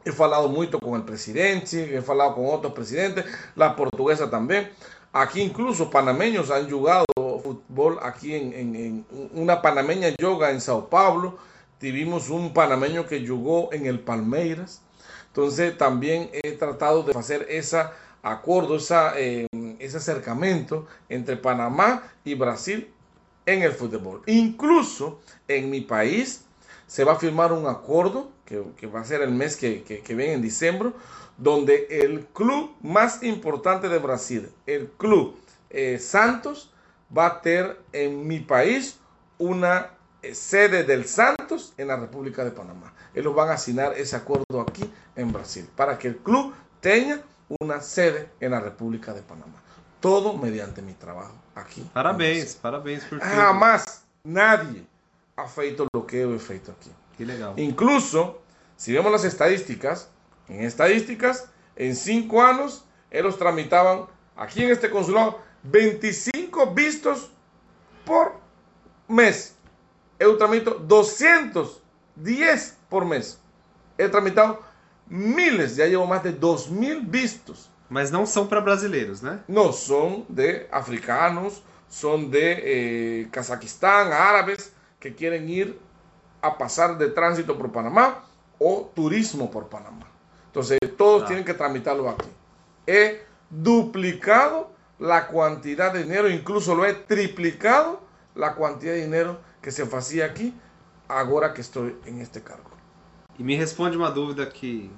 he falado mucho con el presidente, he falado con otros presidentes, la portuguesa también. Aquí incluso panameños han jugado fútbol aquí en, en- en una panameña yoga en Sao Paulo. Tuvimos un panameño que jugó en el Palmeiras. Entonces también he tratado de hacer ese acuerdo, esa, eh, ese acercamiento entre Panamá y Brasil en el fútbol. Incluso en mi país se va a firmar un acuerdo que, va a ser el mes que viene en diciembre, donde el club más importante de Brasil, el club eh, Santos, va a tener en mi país una eh, sede del Santos en la República de Panamá. Ellos van a asignar ese acuerdo aquí en Brasil para que el club tenga una sede en la República de Panamá. Todo mediante mi trabajo aquí. en Parabéns, parabéns por tudo. Jamás nadie ha feito lo que yo he feito aquí. Que legal. Incluso, si vemos las estadísticas, en estadísticas, en cinco años, ellos tramitaban aquí en este consulado 25 vistos por mes. Yo tramito 210 por mes. He tramitado miles, ya llevo más de 2.000 vistos. Mas não são para brasileiros, né? No, son de africanos, son de eh, Kazajistán, árabes que quieren ir a pasar de tránsito por Panamá o turismo por Panamá. Entonces, todos Ah. tienen que tramitarlo aquí. He duplicado la cantidad de dinero, incluso lo he triplicado la cantidad de dinero que se hacía aquí, ahora que estoy en este cargo. E me responde uma dúvida que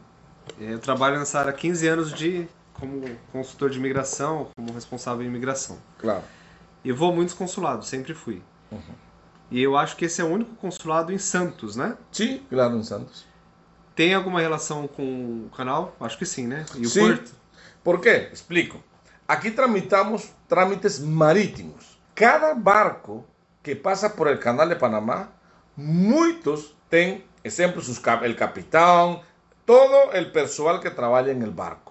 eh, eu trabalho nessa área há 15 anos de como consultor de imigração, como responsável em imigração. Claro. Eu vou a muitos consulados, sempre fui. E eu acho que esse é o único consulado em Santos, né? Sí, claro, en Santos. Tem alguma relação com o canal? Acho que sim, né? E o Sí. porto? ¿Por qué? Explico. Aquí tramitamos trámites marítimos. Cada barco que pasa por el canal de Panamá, tienen, ejemplo, sus cap- el capitán, todo el personal que trabaja en el barco.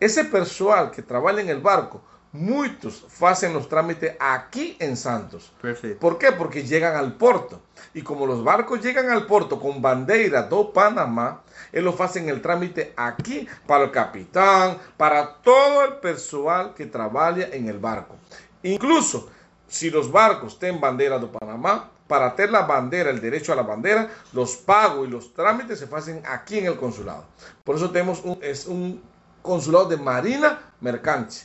Ese personal que trabaja en el barco muitos fazem os trâmites aqui em Santos. Perfeito. ¿Por qué? Porque llegan al puerto. Y como los barcos llegan al puerto con bandera do Panamá, ellos hacen el trámite aquí para el capitán, para todo el personal que trabaja en el barco. Incluso si los barcos tienen bandera do Panamá, para tener la bandera, el derecho a la bandera, los pagos y los trámites se hacen aquí en el consulado. Por eso tenemos un, es un consulado de marina mercante,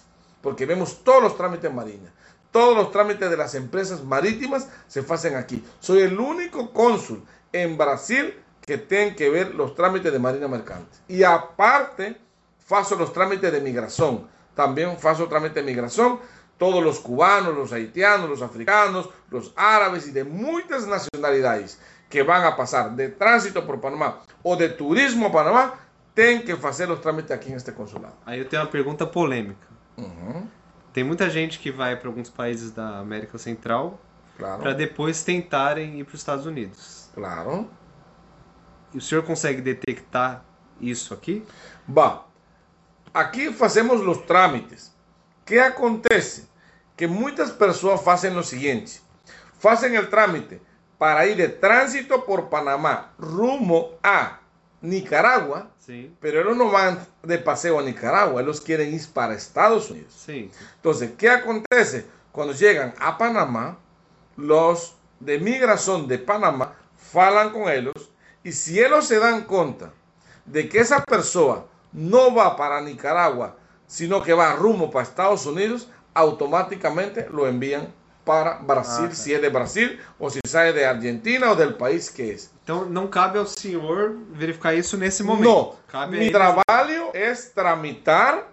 porque vemos todos los trámites marina. Todos los trámites de las empresas marítimas se hacen aquí. Soy el único cónsul en Brasil que tiene que ver los trámites de marina mercante. Y aparte, faço los trámites de migración. También faço trámites de migración. Todos los cubanos, los haitianos, los africanos, los árabes y de muchas nacionalidades que van a pasar de tránsito por Panamá o de turismo a Panamá, tienen que hacer los trámites aquí en este consulado. Aí eu tenho uma pergunta polêmica. Ujú, Tem muita gente que vai para alguns países da América Central Claro, para depois tentarem ir para os Estados Unidos. claro. E o senhor consegue detectar isso aqui? Va. Aquí hacemos los trámites. ¿Qué acontece? Que muchas personas hacen lo siguiente. Hacen el trámite para ir de tránsito por Panamá rumbo a Nicaragua, Sim. pero ellos no van de paseo a Nicaragua, ellos quieren ir para Estados Unidos. Sim. Entonces, ¿qué acontece? Cuando llegan a Panamá, los de migración de Panamá falan con ellos y si ellos se dan cuenta de que esa persona no va para Nicaragua, sino que va rumbo para Estados Unidos, automáticamente lo envían para Brasil, Ah, tá. si es de Brasil o si sale de Argentina o del país que es. Então não cabe ao senhor verificar isso nesse momento. No, Cabe a mi eles- trabajo es tramitar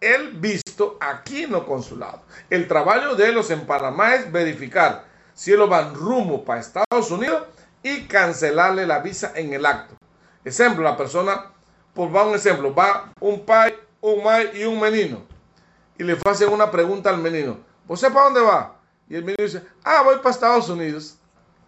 el visto aquí en el consulado. El trabajo de ellos en Panamá es verificar si ellos van rumbo para Estados Unidos y cancelarle la visa en el acto. Ejemplo, la persona, por va un ejemplo, va un pai, un mai y un menino y le hacen una pregunta al menino, ¿Você para dónde va? Y el menino dice, ah, voy para Estados Unidos.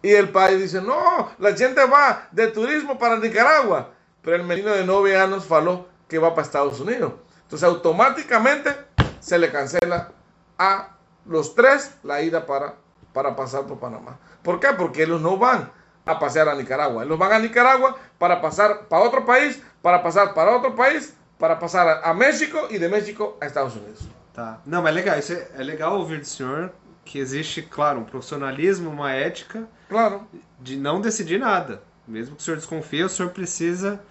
Y el país dice, no, la gente va de turismo para Nicaragua. Pero el menino de 9 años faló que va para Estados Unidos. Entonces automáticamente se le cancela a los tres la ida para, para pasar por Panamá. ¿Por qué? Porque ellos no van a pasear a Nicaragua. Ellos van a Nicaragua para pasar para otro país, para pasar para otro país, para pasar a, México y de México a Estados Unidos. Tá. Não, mas legal. Isso legal ouvir do senhor que existe, claro, um profissionalismo, uma ética Claro. de não decidir nada. Mesmo que o senhor desconfie, o senhor precisa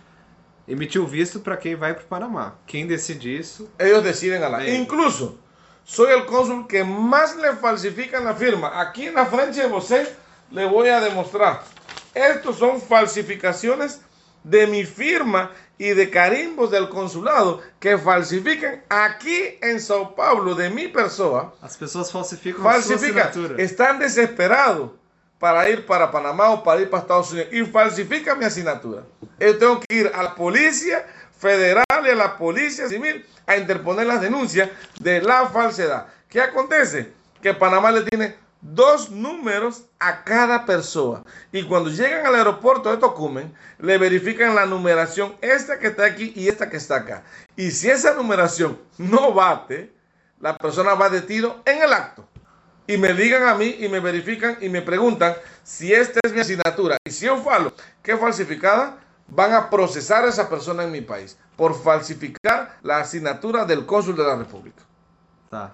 emitir o visto para quem vai para o Panamá. Quem decide isso Ellos deciden a la. Sí. Incluso, soy el cónsul que más le falsifican la firma. Aquí en la frente de usted le voy a demostrar. Estos son falsificaciones de mi firma y de carimbos del consulado que falsifican aquí en Sao Paulo de mi persona. as pessoas falsificam a sua Falsifican. assinatura. Están desesperados para ir para Panamá o para ir para Estados Unidos y falsifican mi asignatura. Yo tengo que ir a la policía federal y a la policía civil a interponer las denuncias de la falsedad. ¿Qué acontece? Que Panamá le tiene dos números a cada persona. Y cuando llegan al aeropuerto de Tocumen, le verifican la numeración, esta que está aquí y esta que está acá. Y si esa numeración no bate, la persona va de tiro en el acto y me digan a mí y me verifican y me preguntan si esta es mi asignatura. Y si yo falo que es falsificada, van a procesar a esa persona en mi país por falsificar la asignatura del cónsul de la República.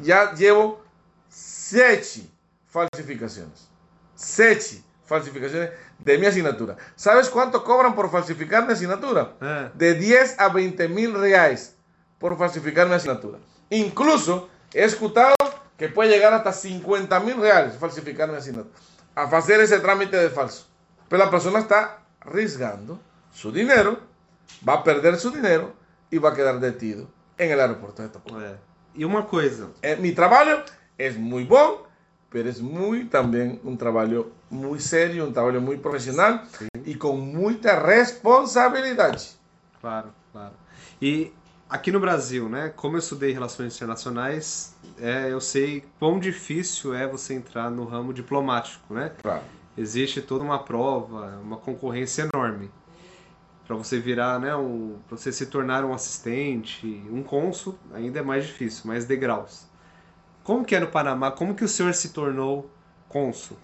Ya llevo siete falsificaciones. Siete falsificaciones de mi asignatura. ¿Sabes cuánto cobran por falsificar mi asignatura? É. de 10 a 20 mil reais por falsificar mi asignatura. Incluso he escuchado que puede llegar hasta 50 mil reales falsificar mi asignatura. A hacer ese trámite de falso. Pero la persona está arriesgando su dinero, va a perder su dinero y va a quedar detido en el aeropuerto de Tocumen. É. E uma coisa, Eh, mi trabajo es muy bueno, pero es muy también un trabajo muy serio, un trabajo muy profesional y con mucha responsabilidad. Claro, claro. E aqui no Brasil, né? Como eu estudei relações internacionais, é, eu sei quão difícil é você entrar no ramo diplomático, né? Claro. Existe toda uma prova, uma concorrência enorme para você virar, né? Um, para você se tornar um assistente, um cônsul, ainda é mais difícil, mais degraus. Como que é no Panamá? Como que o senhor se tornou cônsul?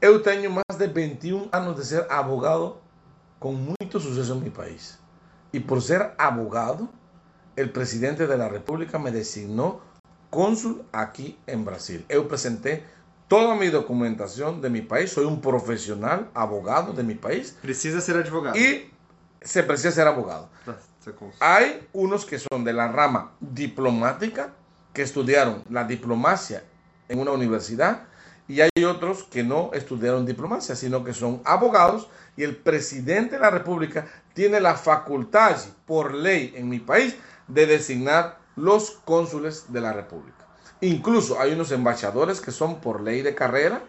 Eu tenho mais de 21 anos de ser abogado com muito sucesso em meu país. E por ser abogado, o presidente da República me designou cônsul aqui em Brasil. Eu apresentei toda a minha documentação de meu país, sou um profissional abogado de meu país Precisa ser advogado. e se precisa ser abogado. Cônsul. Hay unos que de la rama diplomática, que estudiaron la diplomacia en una universidad, y hay otros que no estudiaron diplomacia, sino que son abogados, y el presidente de la República tiene la facultad, por ley en mi país, de designar los cónsules de la República. Incluso hay unos embajadores que son por ley de carrera,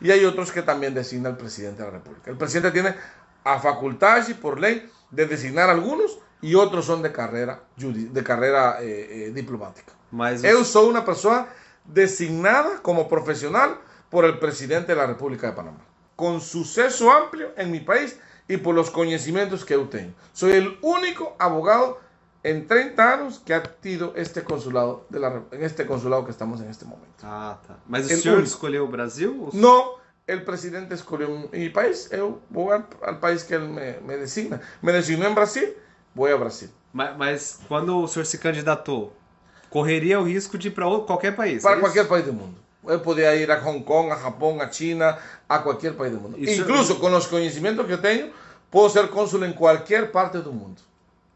y hay otros que también designa el presidente de la República. El presidente tiene a facultad y por ley de designar algunos y otros son de carrera, de carrera eh, eh, diplomática. Mas Eu o, sou una persona designada como profesional por el presidente de la República de Panamá, con suceso amplio en mi país y por los conocimientos que yo tengo. Soy el único abogado en 30 años que ha tido este consulado, de la, este consulado que estamos en este momento. ah, tá. Mas o El senhor único. escolheu o Brasil? ou- No, el presidente escogió mi país, yo voy al, al país que él me, me designa. Me designó en Brasil, voy a Brasil. Ma- Mas, quando o senhor se candidatou, correria o risco de ir para qualquer país? Para é cualquier isso? país del mundo. Él podía ir a Hong Kong, a Japón, a China, a cualquier país del mundo. Y eso- Incluso con los conocimientos que tengo, puedo ser cónsul en cualquier parte del mundo.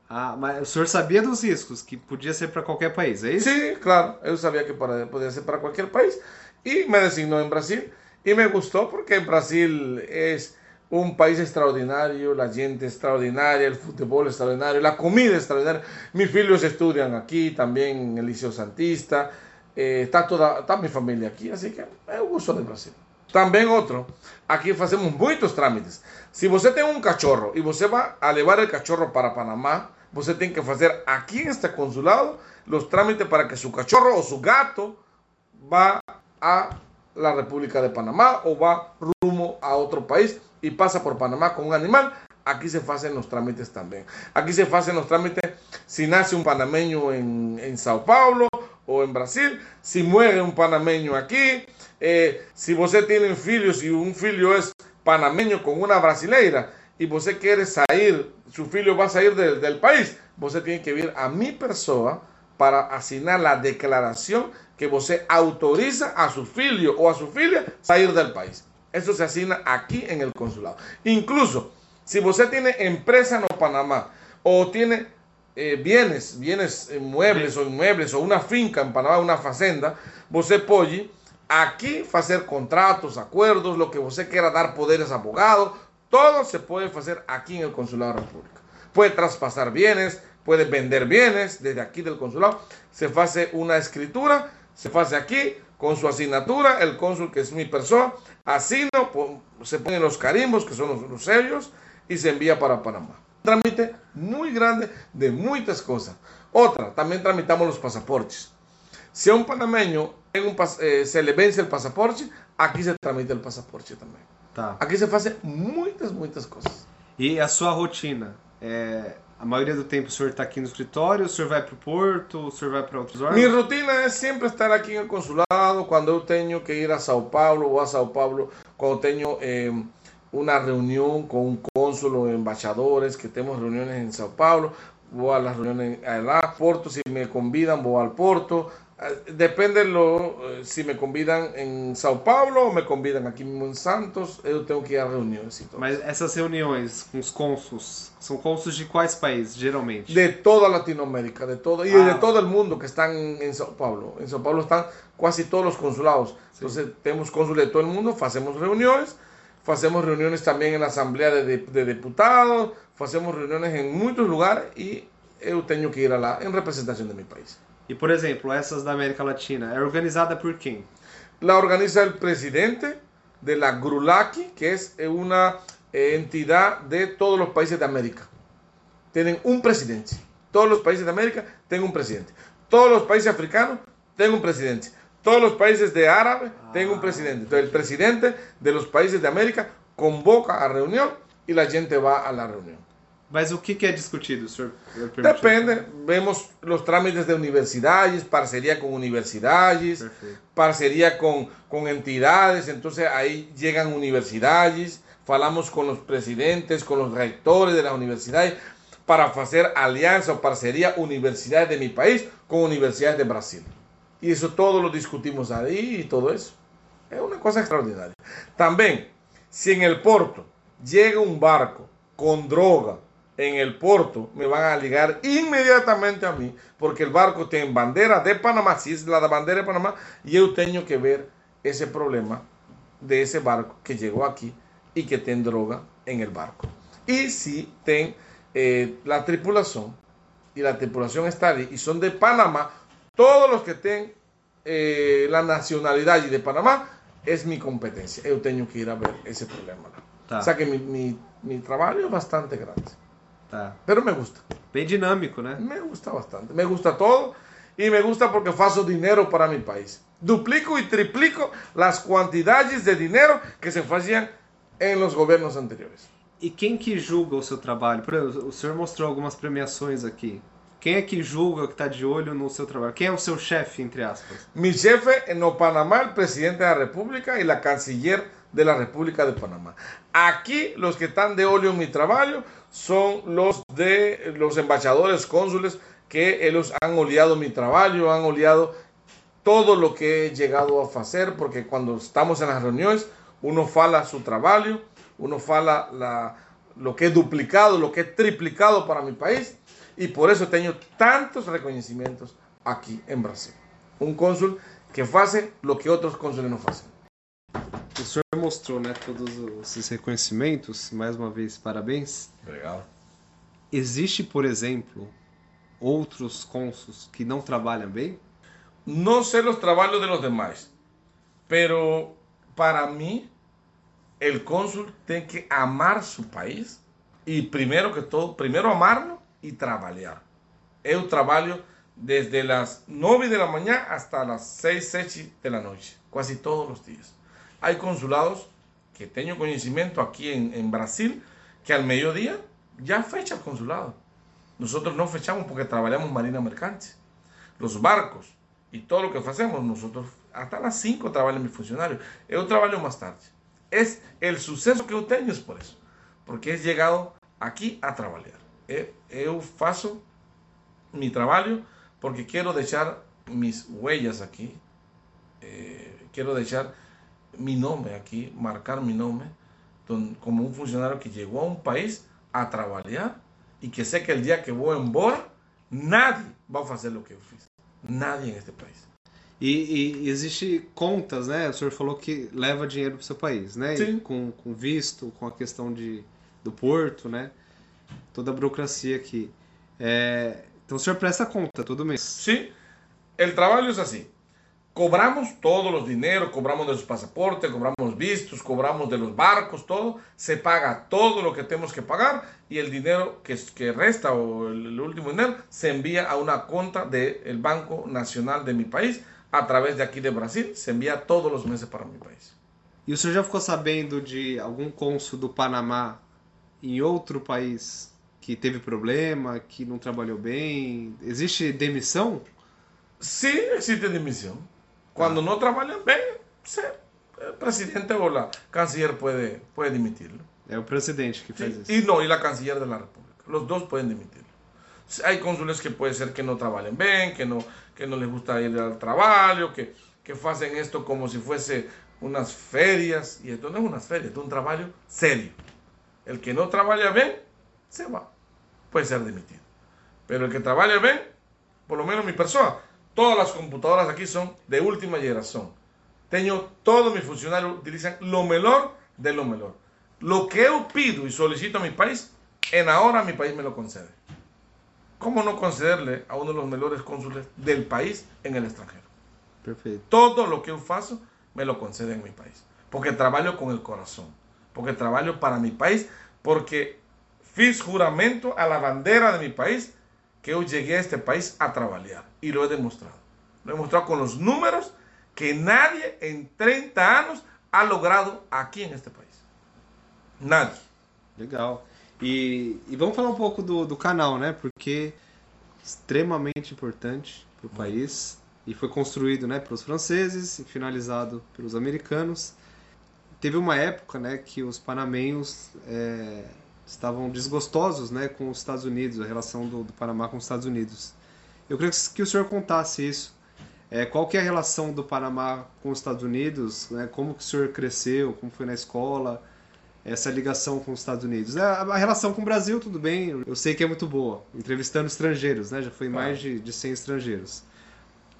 Ah, mas o senhor sabia dos riscos, que podia ser para qualquer país, é isso? Sí, claro, yo sabía que podía ser para cualquier país. Y me designó en Brasil. Y me gustó porque Brasil es un país extraordinario, la gente extraordinaria, el fútbol extraordinario, la comida extraordinaria. Mis hijos estudian aquí, también en el Liceo Santista. Eh, está toda está mi familia aquí, así que me gusto de Brasil. Também outro, aqui fazemos muitos trâmites. Se você tem um cachorro e você vai a levar o cachorro para Panamá, você tem que fazer aqui neste consulado os trâmites para que seu cachorro ou seu gato vá a la República de Panamá ou vá rumo a outro país e passa por Panamá com um animal. Aqui se fazem os trâmites também. Aqui se fazem os trâmites se nasce um panameño em, em São Paulo ou em Brasil, se muere um panameño aqui, eh, se você tem filhos e um filho é panameño com uma brasileira e você quer sair, seu filho vai sair del, del país, você tem que vir a minha pessoa para assinar a declaração que você autoriza a seu filho ou a sua filha sair del país. Isso se assina aqui em el consulado. Incluso, se você tem empresa no Panamá ou tem eh, bienes, bienes muebles ou inmuebles ou uma finca em Panamá, uma fazenda, você pode aqui fazer contratos, acordos, lo que você queira dar poderes a abogado, todo se pode fazer aqui no Consulado da República. Puede traspasar bienes, puede vender bienes desde aquí del consulado. Se hace una escritura, se hace aquí con su asignatura, el cónsul que es mi persona, así se ponen los carimbos, que son los, los sellos, y se envía para Panamá. Un trámite muy grande de muchas cosas. Otra, también tramitamos los pasaportes. Si a un panameño en un pas- eh, se le vence el pasaporte, aquí se tramita el pasaporte también. Tá. Aquí se hacen muchas, muchas cosas. E a sua rotina? É, a maioria do tempo o senhor está aqui no escritório, o senhor vai para o porto, o senhor vai para outros órgãos? rutina es siempre estar aquí en el consulado, cuando yo tengo que ir a Sao Paulo o a Sao Paulo, cuando tengo eh, una reunión con un cónsul o embajadores, que tenemos reuniones en Sao Paulo, voy a las reuniones allá, Porto, si me convidan, voy al Porto, depende lo, eh, si me convidan en Sao Paulo o me convidan aquí mismo en Santos, yo tengo que ir a reuniones y todo. Mas essas reuniões com os cônsuls, são cônsuls de quais países, geralmente? De toda Latinoamérica, de todo, y Ah. de todo el mundo que están en Sao Paulo. En Sao Paulo están casi todos los consulados. Entonces, tenemos cónsules de todo el mundo, hacemos reuniones, hacemos reuniones también en la Asamblea de, de- de Diputados, hacemos reuniones en muchos lugares y yo tengo que ir a la, en representación de mi país. E, por exemplo, essas da América Latina, é organizada por quem? La organiza el presidente de la GRULACI, que es una eh, entidad de todos los países de América. Tienen un presidente. Todos los países de América tienen un presidente. Todos los países africanos tienen un presidente. Todos los países de árabe tienen un presidente. Entonces el presidente de los países de América convoca a reunión y la gente va a la reunión. Mas o que, que é discutido, senhor? permite- Depende, vemos los trámites de universidades, parcería con universidades, Perfeito. parcería con, con entidades, entonces ahí llegan universidades, falamos con los presidentes, con los rectores de las universidades para hacer alianza o parcería universidades de mi país con universidades de Brasil. Y eso todo lo discutimos ahí y todo eso. Es una cosa extraordinaria. También, si en el puerto llega un barco con droga en el puerto, me van a ligar inmediatamente a mí, porque el barco tiene bandera de Panamá, si es la bandera de Panamá, y yo tengo que ver ese problema de ese barco que llegó aquí y que tiene droga en el barco. Y si ten eh, la tripulación, y la tripulación está ahí, y son de Panamá, todos los que tienen eh, la nacionalidad y de Panamá, es mi competencia. Yo tengo que ir a ver ese problema. Tá. O sea que mi, mi, mi trabajo es bastante grande. Tá. Pero me gusta. Bem dinâmico, né? Me gusta bastante. Me gusta todo. Y me gusta porque faço dinero para mi país. Duplico y triplico las cantidades de dinero que se hacían en los gobiernos anteriores. E quem que julga o seu trabalho? Exemplo, o senhor mostrou algumas premiações aqui. Quem é que julga, que está de olho no seu trabalho? Quem é o seu chefe, entre aspas? Jefe en no Panamá, el presidente de la República y la canciller de la República de Panamá. Aquí los que están de óleo en mi trabajo son los de los embajadores, cónsules que ellos han oleado mi trabajo, han oleado todo lo que he llegado a hacer, porque cuando estamos en las reuniones, uno fala su trabajo, uno fala la, lo que he duplicado, lo que he triplicado para mi país, y por eso tengo tantos reconocimientos aquí en Brasil. Un cónsul que hace lo que otros cónsules no hacen. O senhor mostrou, né, todos esses reconhecimentos. Mais uma vez, parabéns. Obrigado. Existe, por exemplo, outros cônsuls que não trabalham bem? No sé los trabajos de los demás, pero para mí el cónsul tiene que amar su país y primero que todo, primero amarlo y trabajar. Yo trabajo desde las 9 de la mañana hasta las 6, 7 de la noche, casi todos los días. Hay consulados que tengo conocimiento aquí en, en Brasil que al mediodía ya fecha el consulado. Nosotros no fechamos porque trabajamos marina mercante. Los barcos y todo lo que hacemos, nosotros hasta las 5 trabajan mis funcionarios. Yo trabajo más tarde. Es el suceso que yo tengo es por eso. Porque he llegado aquí a trabajar. Eu faço mi trabajo porque quiero dejar mis huellas aquí. Eh, quiero dejar mi nombre aquí, marcar mi don- como un funcionario que llegó a un país a trabajar y que sé que el día que voy embora, nadie va a hacer lo que yo fiz. Nadie en este país. E, e existe contas, né? O senhor falou que leva dinheiro para o seu país, né? Sim. Com, com visto, com a questão de, do porto, né? Toda a burocracia aqui. É, então o senhor presta conta todo mês. Sí, el trabajo es así. Cobramos todos los dineros, cobramos de los pasaportes, cobramos vistos, cobramos de los barcos, todo. Se paga todo lo que tenemos que pagar y el dinero que, que resta o el, el último dinero se envía a una cuenta del Banco Nacional de mi país a través de aquí de Brasil. Se envía todos los meses para mi país. E o senhor já ficou sabendo de algum cônsul do Panamá em outro país que teve problema, que não trabalhou bem? Existe demissão? Sí existe dimisión. Cuando no trabajan bien, se- el presidente o la canciller puede, puede dimitirlo. É o presidente que faz Sí, isso. y no, y la canciller de la República. Los dos pueden dimitirlo. Hay cónsules que puede ser que no trabajen bien, que no, que no les gusta ir al trabajo, que, que hacen esto como si fuese unas ferias. Y esto no es unas ferias, esto es un trabajo serio. El que no trabaja bien, se va. Puede ser dimitido. Pero el que trabaja bien, por lo menos mi persona, todas las computadoras aquí son de última generación. Tengo todos mis funcionarios utilizan lo mejor de lo mejor. Lo que yo pido y solicito a mi país, en ahora mi país me lo concede. ¿Cómo no concederle a uno de los mejores cónsules del país en el extranjero? Todo lo que yo faço me lo concede en mi país. Porque trabajo con el corazón. Porque trabajo para mi país. Porque fiz juramento a la bandera de mi país que yo llegué a este país a trabajar. Y lo he demostrado. Lo he demostrado con los números que nadie en 30 años ha logrado aquí en este país. Nadie. Legal. E, e vamos falar um pouco do, do canal, né? Porque extremamente importante para o país e foi construído, né, pelos franceses e finalizado pelos americanos. Teve uma época, né, que os panamenhos é, estavam desgostosos, né, com os Estados Unidos, a relação do, do Panamá com os Estados Unidos. Eu queria que o senhor contasse isso. É, qual que é a relação do Panamá com os Estados Unidos? Né, como que o senhor cresceu? Como foi na escola? essa ligação com os Estados Unidos. A, a, relação com o Brasil, tudo bem, eu sei que é muito boa, entrevistando estrangeiros, né? Já foi mais de, de 100 estrangeiros.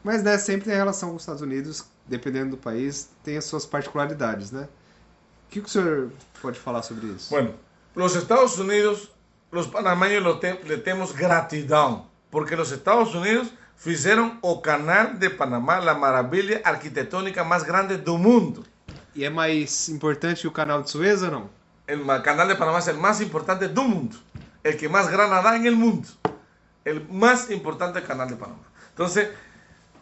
Mas, né, sempre tem a relação com os Estados Unidos, dependendo do país, tem as suas particularidades, né? O que, que o senhor pode falar sobre isso? Bueno, los Estados Unidos, los panameños le temos gratidão, porque los Estados Unidos fizeram o canal de Panamá a maravilha arquitetônica mais grande do mundo. E é mais importante que o canal de Suez ou não? El canal de Panamá es el más importante del mundo. El que más grana en el mundo. El más importante canal de Panamá. Entonces,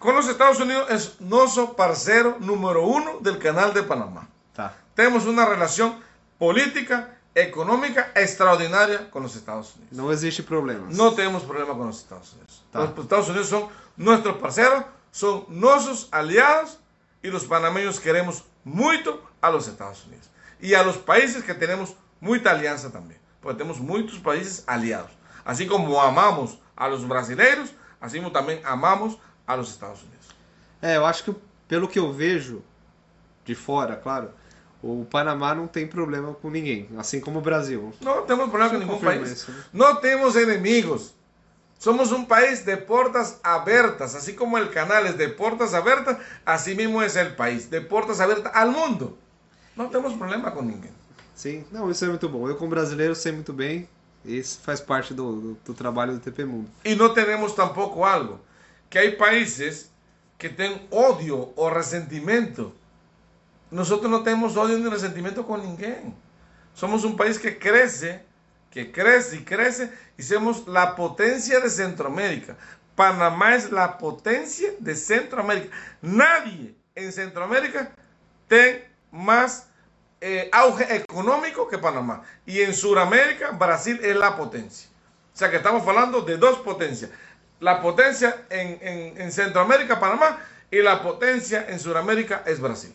con los Estados Unidos es nuestro parcero número uno del canal de Panamá. Tá. Tenemos una relación política, económica extraordinaria con los Estados Unidos. No existe problemas. No tenemos problema con los Estados Unidos. Tá. Los Estados Unidos son nuestros parceros, son nuestros aliados y los panameños queremos muito a los Estados Unidos. E a los países que temos muita aliança também, porque temos muitos países aliados. Assim como amamos a los brasileiros, assim também amamos a los Estados Unidos. É, eu acho que pelo que eu vejo de fora, claro, o Panamá não tem problema com ninguém, assim como o Brasil. Não temos problema com nenhum país. Isso, né? Não temos inimigos. Somos un país de puertas abiertas, así como el canal es de puertas abiertas, así mismo es el país, de puertas abiertas al mundo. Não temos problema com ninguém. Sim, não, isso é muito bom. Eu, como brasileiro, sei muito bem. Isso faz parte do, do, do trabalho do TP Mundo. E não temos tampouco algo, que há países que têm ódio ou ressentimento. Nós não temos ódio nem ressentimento com ninguém. Somos um país que cresce que crece y crece y somos la potencia de Centroamérica. Panamá es la potencia de Centroamérica. Nadie en Centroamérica tiene más eh, auge económico que Panamá. Y en Sudamérica, Brasil es la potencia. O sea que estamos hablando de dos potencias. La potencia en, en Centroamérica, Panamá, y la potencia en Sudamérica es Brasil.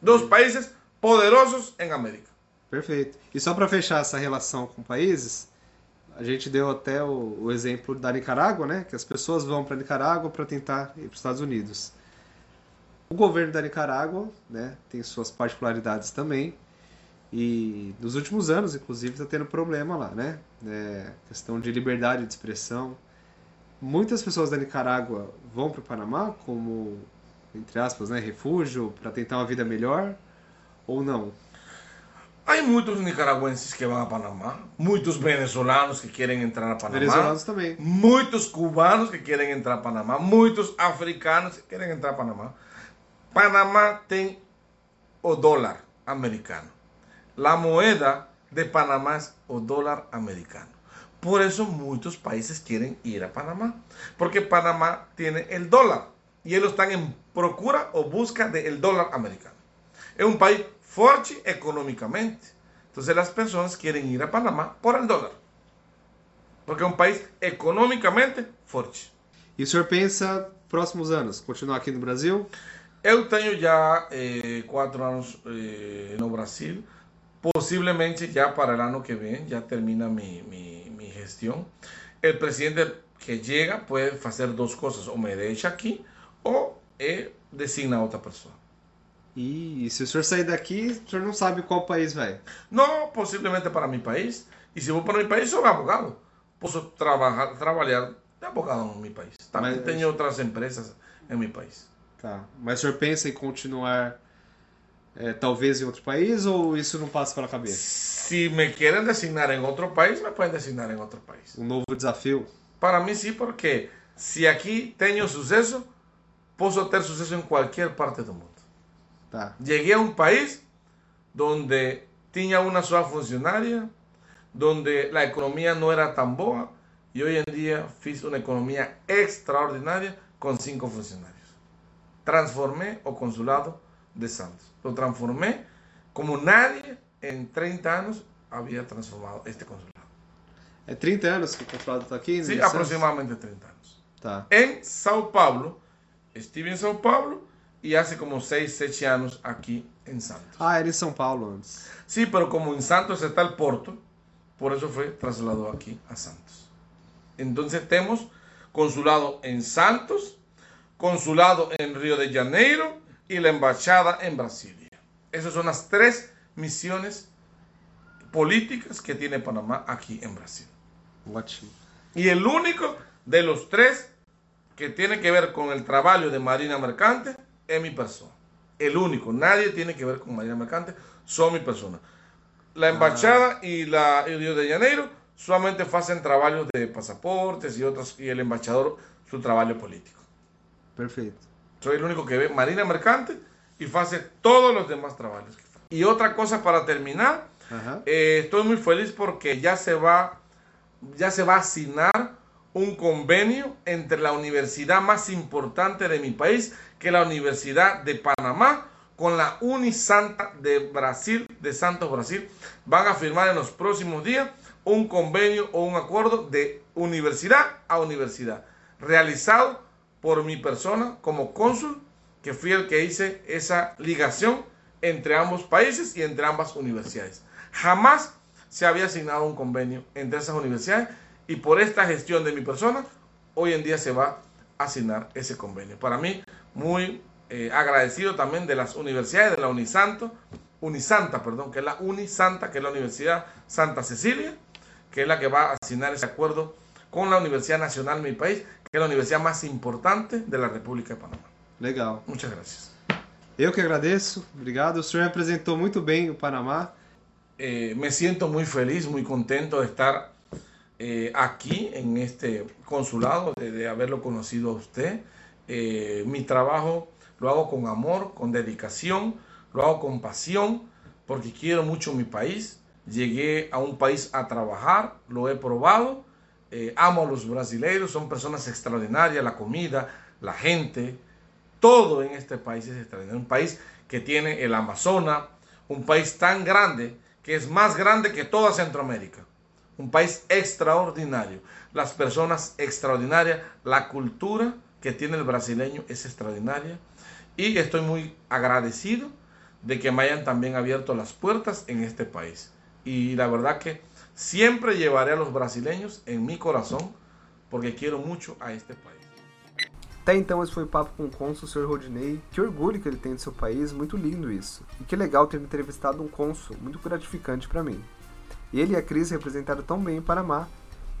Dos países poderosos en América. Perfeito. E só para fechar essa relação com países, a gente deu até o, o exemplo da Nicarágua, né? Que as pessoas vão para Nicarágua para tentar ir para os Estados Unidos. O governo da Nicarágua, né, tem suas particularidades também. E nos últimos anos, inclusive, está tendo problema lá, né? É, questão de liberdade de expressão. Muitas pessoas da Nicarágua vão para o Panamá como, entre aspas, né, refúgio para tentar uma vida melhor ou não? Hay muchos nicaragüenses que van a Panamá, muchos venezolanos que quieren entrar a Panamá, venezolanos también, muchos cubanos que quieren entrar a Panamá, muchos africanos que quieren entrar a Panamá. Panamá tiene o dólar americano. La moneda de Panamá es o dólar americano. Por eso muchos países quieren ir a Panamá, porque Panamá tiene el dólar y ellos están en procura o busca del dólar americano. Es un país forte economicamente. Entonces las personas quieren ir a Panamá por el dólar. Porque é um país economicamente forte. E o senhor pensa, próximos anos, continuar aqui no Brasil? Eu tenho já eh, quatro anos eh, no Brasil. Possivelmente já para o ano que vem, já termina mi, mi, mi gestão. O presidente que chega pode fazer duas coisas: ou me deixa aqui, ou eh, designa outra pessoa. E se o senhor sair daqui, o senhor não sabe qual país vai? Não, possivelmente para meu país. E se vou para meu país, sou advogado. Posso trabalhar, trabalhar de advogado no meu país. Também Mas... tenho outras empresas em meu país. Tá. Mas o senhor pensa em continuar é, talvez em outro país ou isso não passa pela cabeça? Se me querem designar em outro país, me podem designar em outro país. Um novo desafio? Para mim, sim, porque se aqui tenho sucesso, posso ter sucesso em qualquer parte do mundo. Llegué a un país donde tenía una sola funcionaria, donde la economía no era tan boa y hoy en día hice una economía extraordinaria con cinco funcionarios. Transformé el consulado de Santos. Lo transformé como nadie en 30 años había transformado este consulado. É 30 anos que o consulado está aqui? Sí, aproximadamente 30 años. Tá. En Sao Paulo, estuve en Sao Paulo y hace como 6, 7 años aquí en Santos. Ah, era em São Paulo antes. Sí, pero como en Santos está el puerto, por eso fue trasladado aquí a Santos. Entonces tenemos consulado en Santos, consulado en Río de Janeiro y la embajada en Brasilia. Esas son las tres misiones políticas que tiene Panamá aquí en Brasil. Ótimo. Y el único de los tres que tiene que ver con el trabajo de Marina Mercante es mi persona. El único. Nadie tiene que ver con Marina Mercante. Son mi persona. La embajada y la y Río de Janeiro solamente hacen trabajos de pasaportes y otros y el embajador su trabajo político. Perfeito. Soy el único que ve Marina Mercante y hace todos los demás trabajos. Y otra cosa para terminar, eh, estoy muy feliz porque ya se va, ya se va a asignar un convenio entre la universidad más importante de mi país, que es la Universidad de Panamá, con la Unisanta de Brasil, de Santos Brasil. Van a firmar en los próximos días un convenio o un acuerdo de universidad a universidad, realizado por mi persona como cónsul, que fui el que hice esa ligación entre ambos países y entre ambas universidades. Jamás se había asignado un convenio entre esas universidades y por esta gestión de mi persona, hoy en día se va a asignar ese convenio. Para mí, muy eh, agradecido también de las universidades de la Unisanto, Unisanta, perdón, que es la Unisanta, que es la Universidad Santa Cecilia, que es la que va a asignar ese acuerdo con la Universidad Nacional de mi país, que es la universidad más importante de la República de Panamá. Legal. Muchas gracias. Eu que agradeço. Obrigado. O senhor representou muito bem o Panamá. Eh, me siento muy feliz, muy contento de estar eh, aquí en este consulado, de, de haberlo conocido a usted. Eh, mi trabajo lo hago con amor, con dedicación, lo hago con pasión, porque quiero mucho mi país. Llegué a un país a trabajar, lo he probado. eh, amo a los brasileños, son personas extraordinarias, la comida, la gente, todo en este país es extraordinario. Un país que tiene el Amazonas, un país tan grande que es más grande que toda Centroamérica. Un país extraordinario. Las personas extraordinarias, la cultura que tiene el brasileño es extraordinaria. Y estoy muy agradecido de que me hayan también abierto las puertas en este país. Y la verdad que siempre llevaré a los brasileños en mi corazón porque quiero mucho a este país. Até então esse foi o papo com o cônsul Sr. Rodinei. Que orgulho que ele tem do seu país, muito lindo isso. E que legal ter entrevistado um cônsul, muito gratificante para mim. Ele e a Cris representaram tão bem Panamá.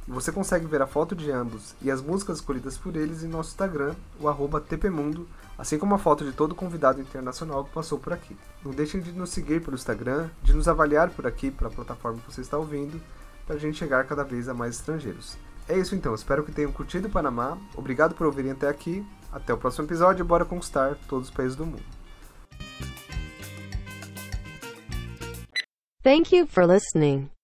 Você consegue ver a foto de ambos e as músicas escolhidas por eles em nosso Instagram, o TPMundo, assim como a foto de todo convidado internacional que passou por aqui. Não deixem de nos seguir pelo Instagram, de nos avaliar por aqui para a plataforma que você está ouvindo, para a gente chegar cada vez a mais estrangeiros. É isso então, espero que tenham curtido o Panamá. Obrigado por ouvirem até aqui. Até o próximo episódio e bora conquistar todos os países do mundo. Thank you for listening.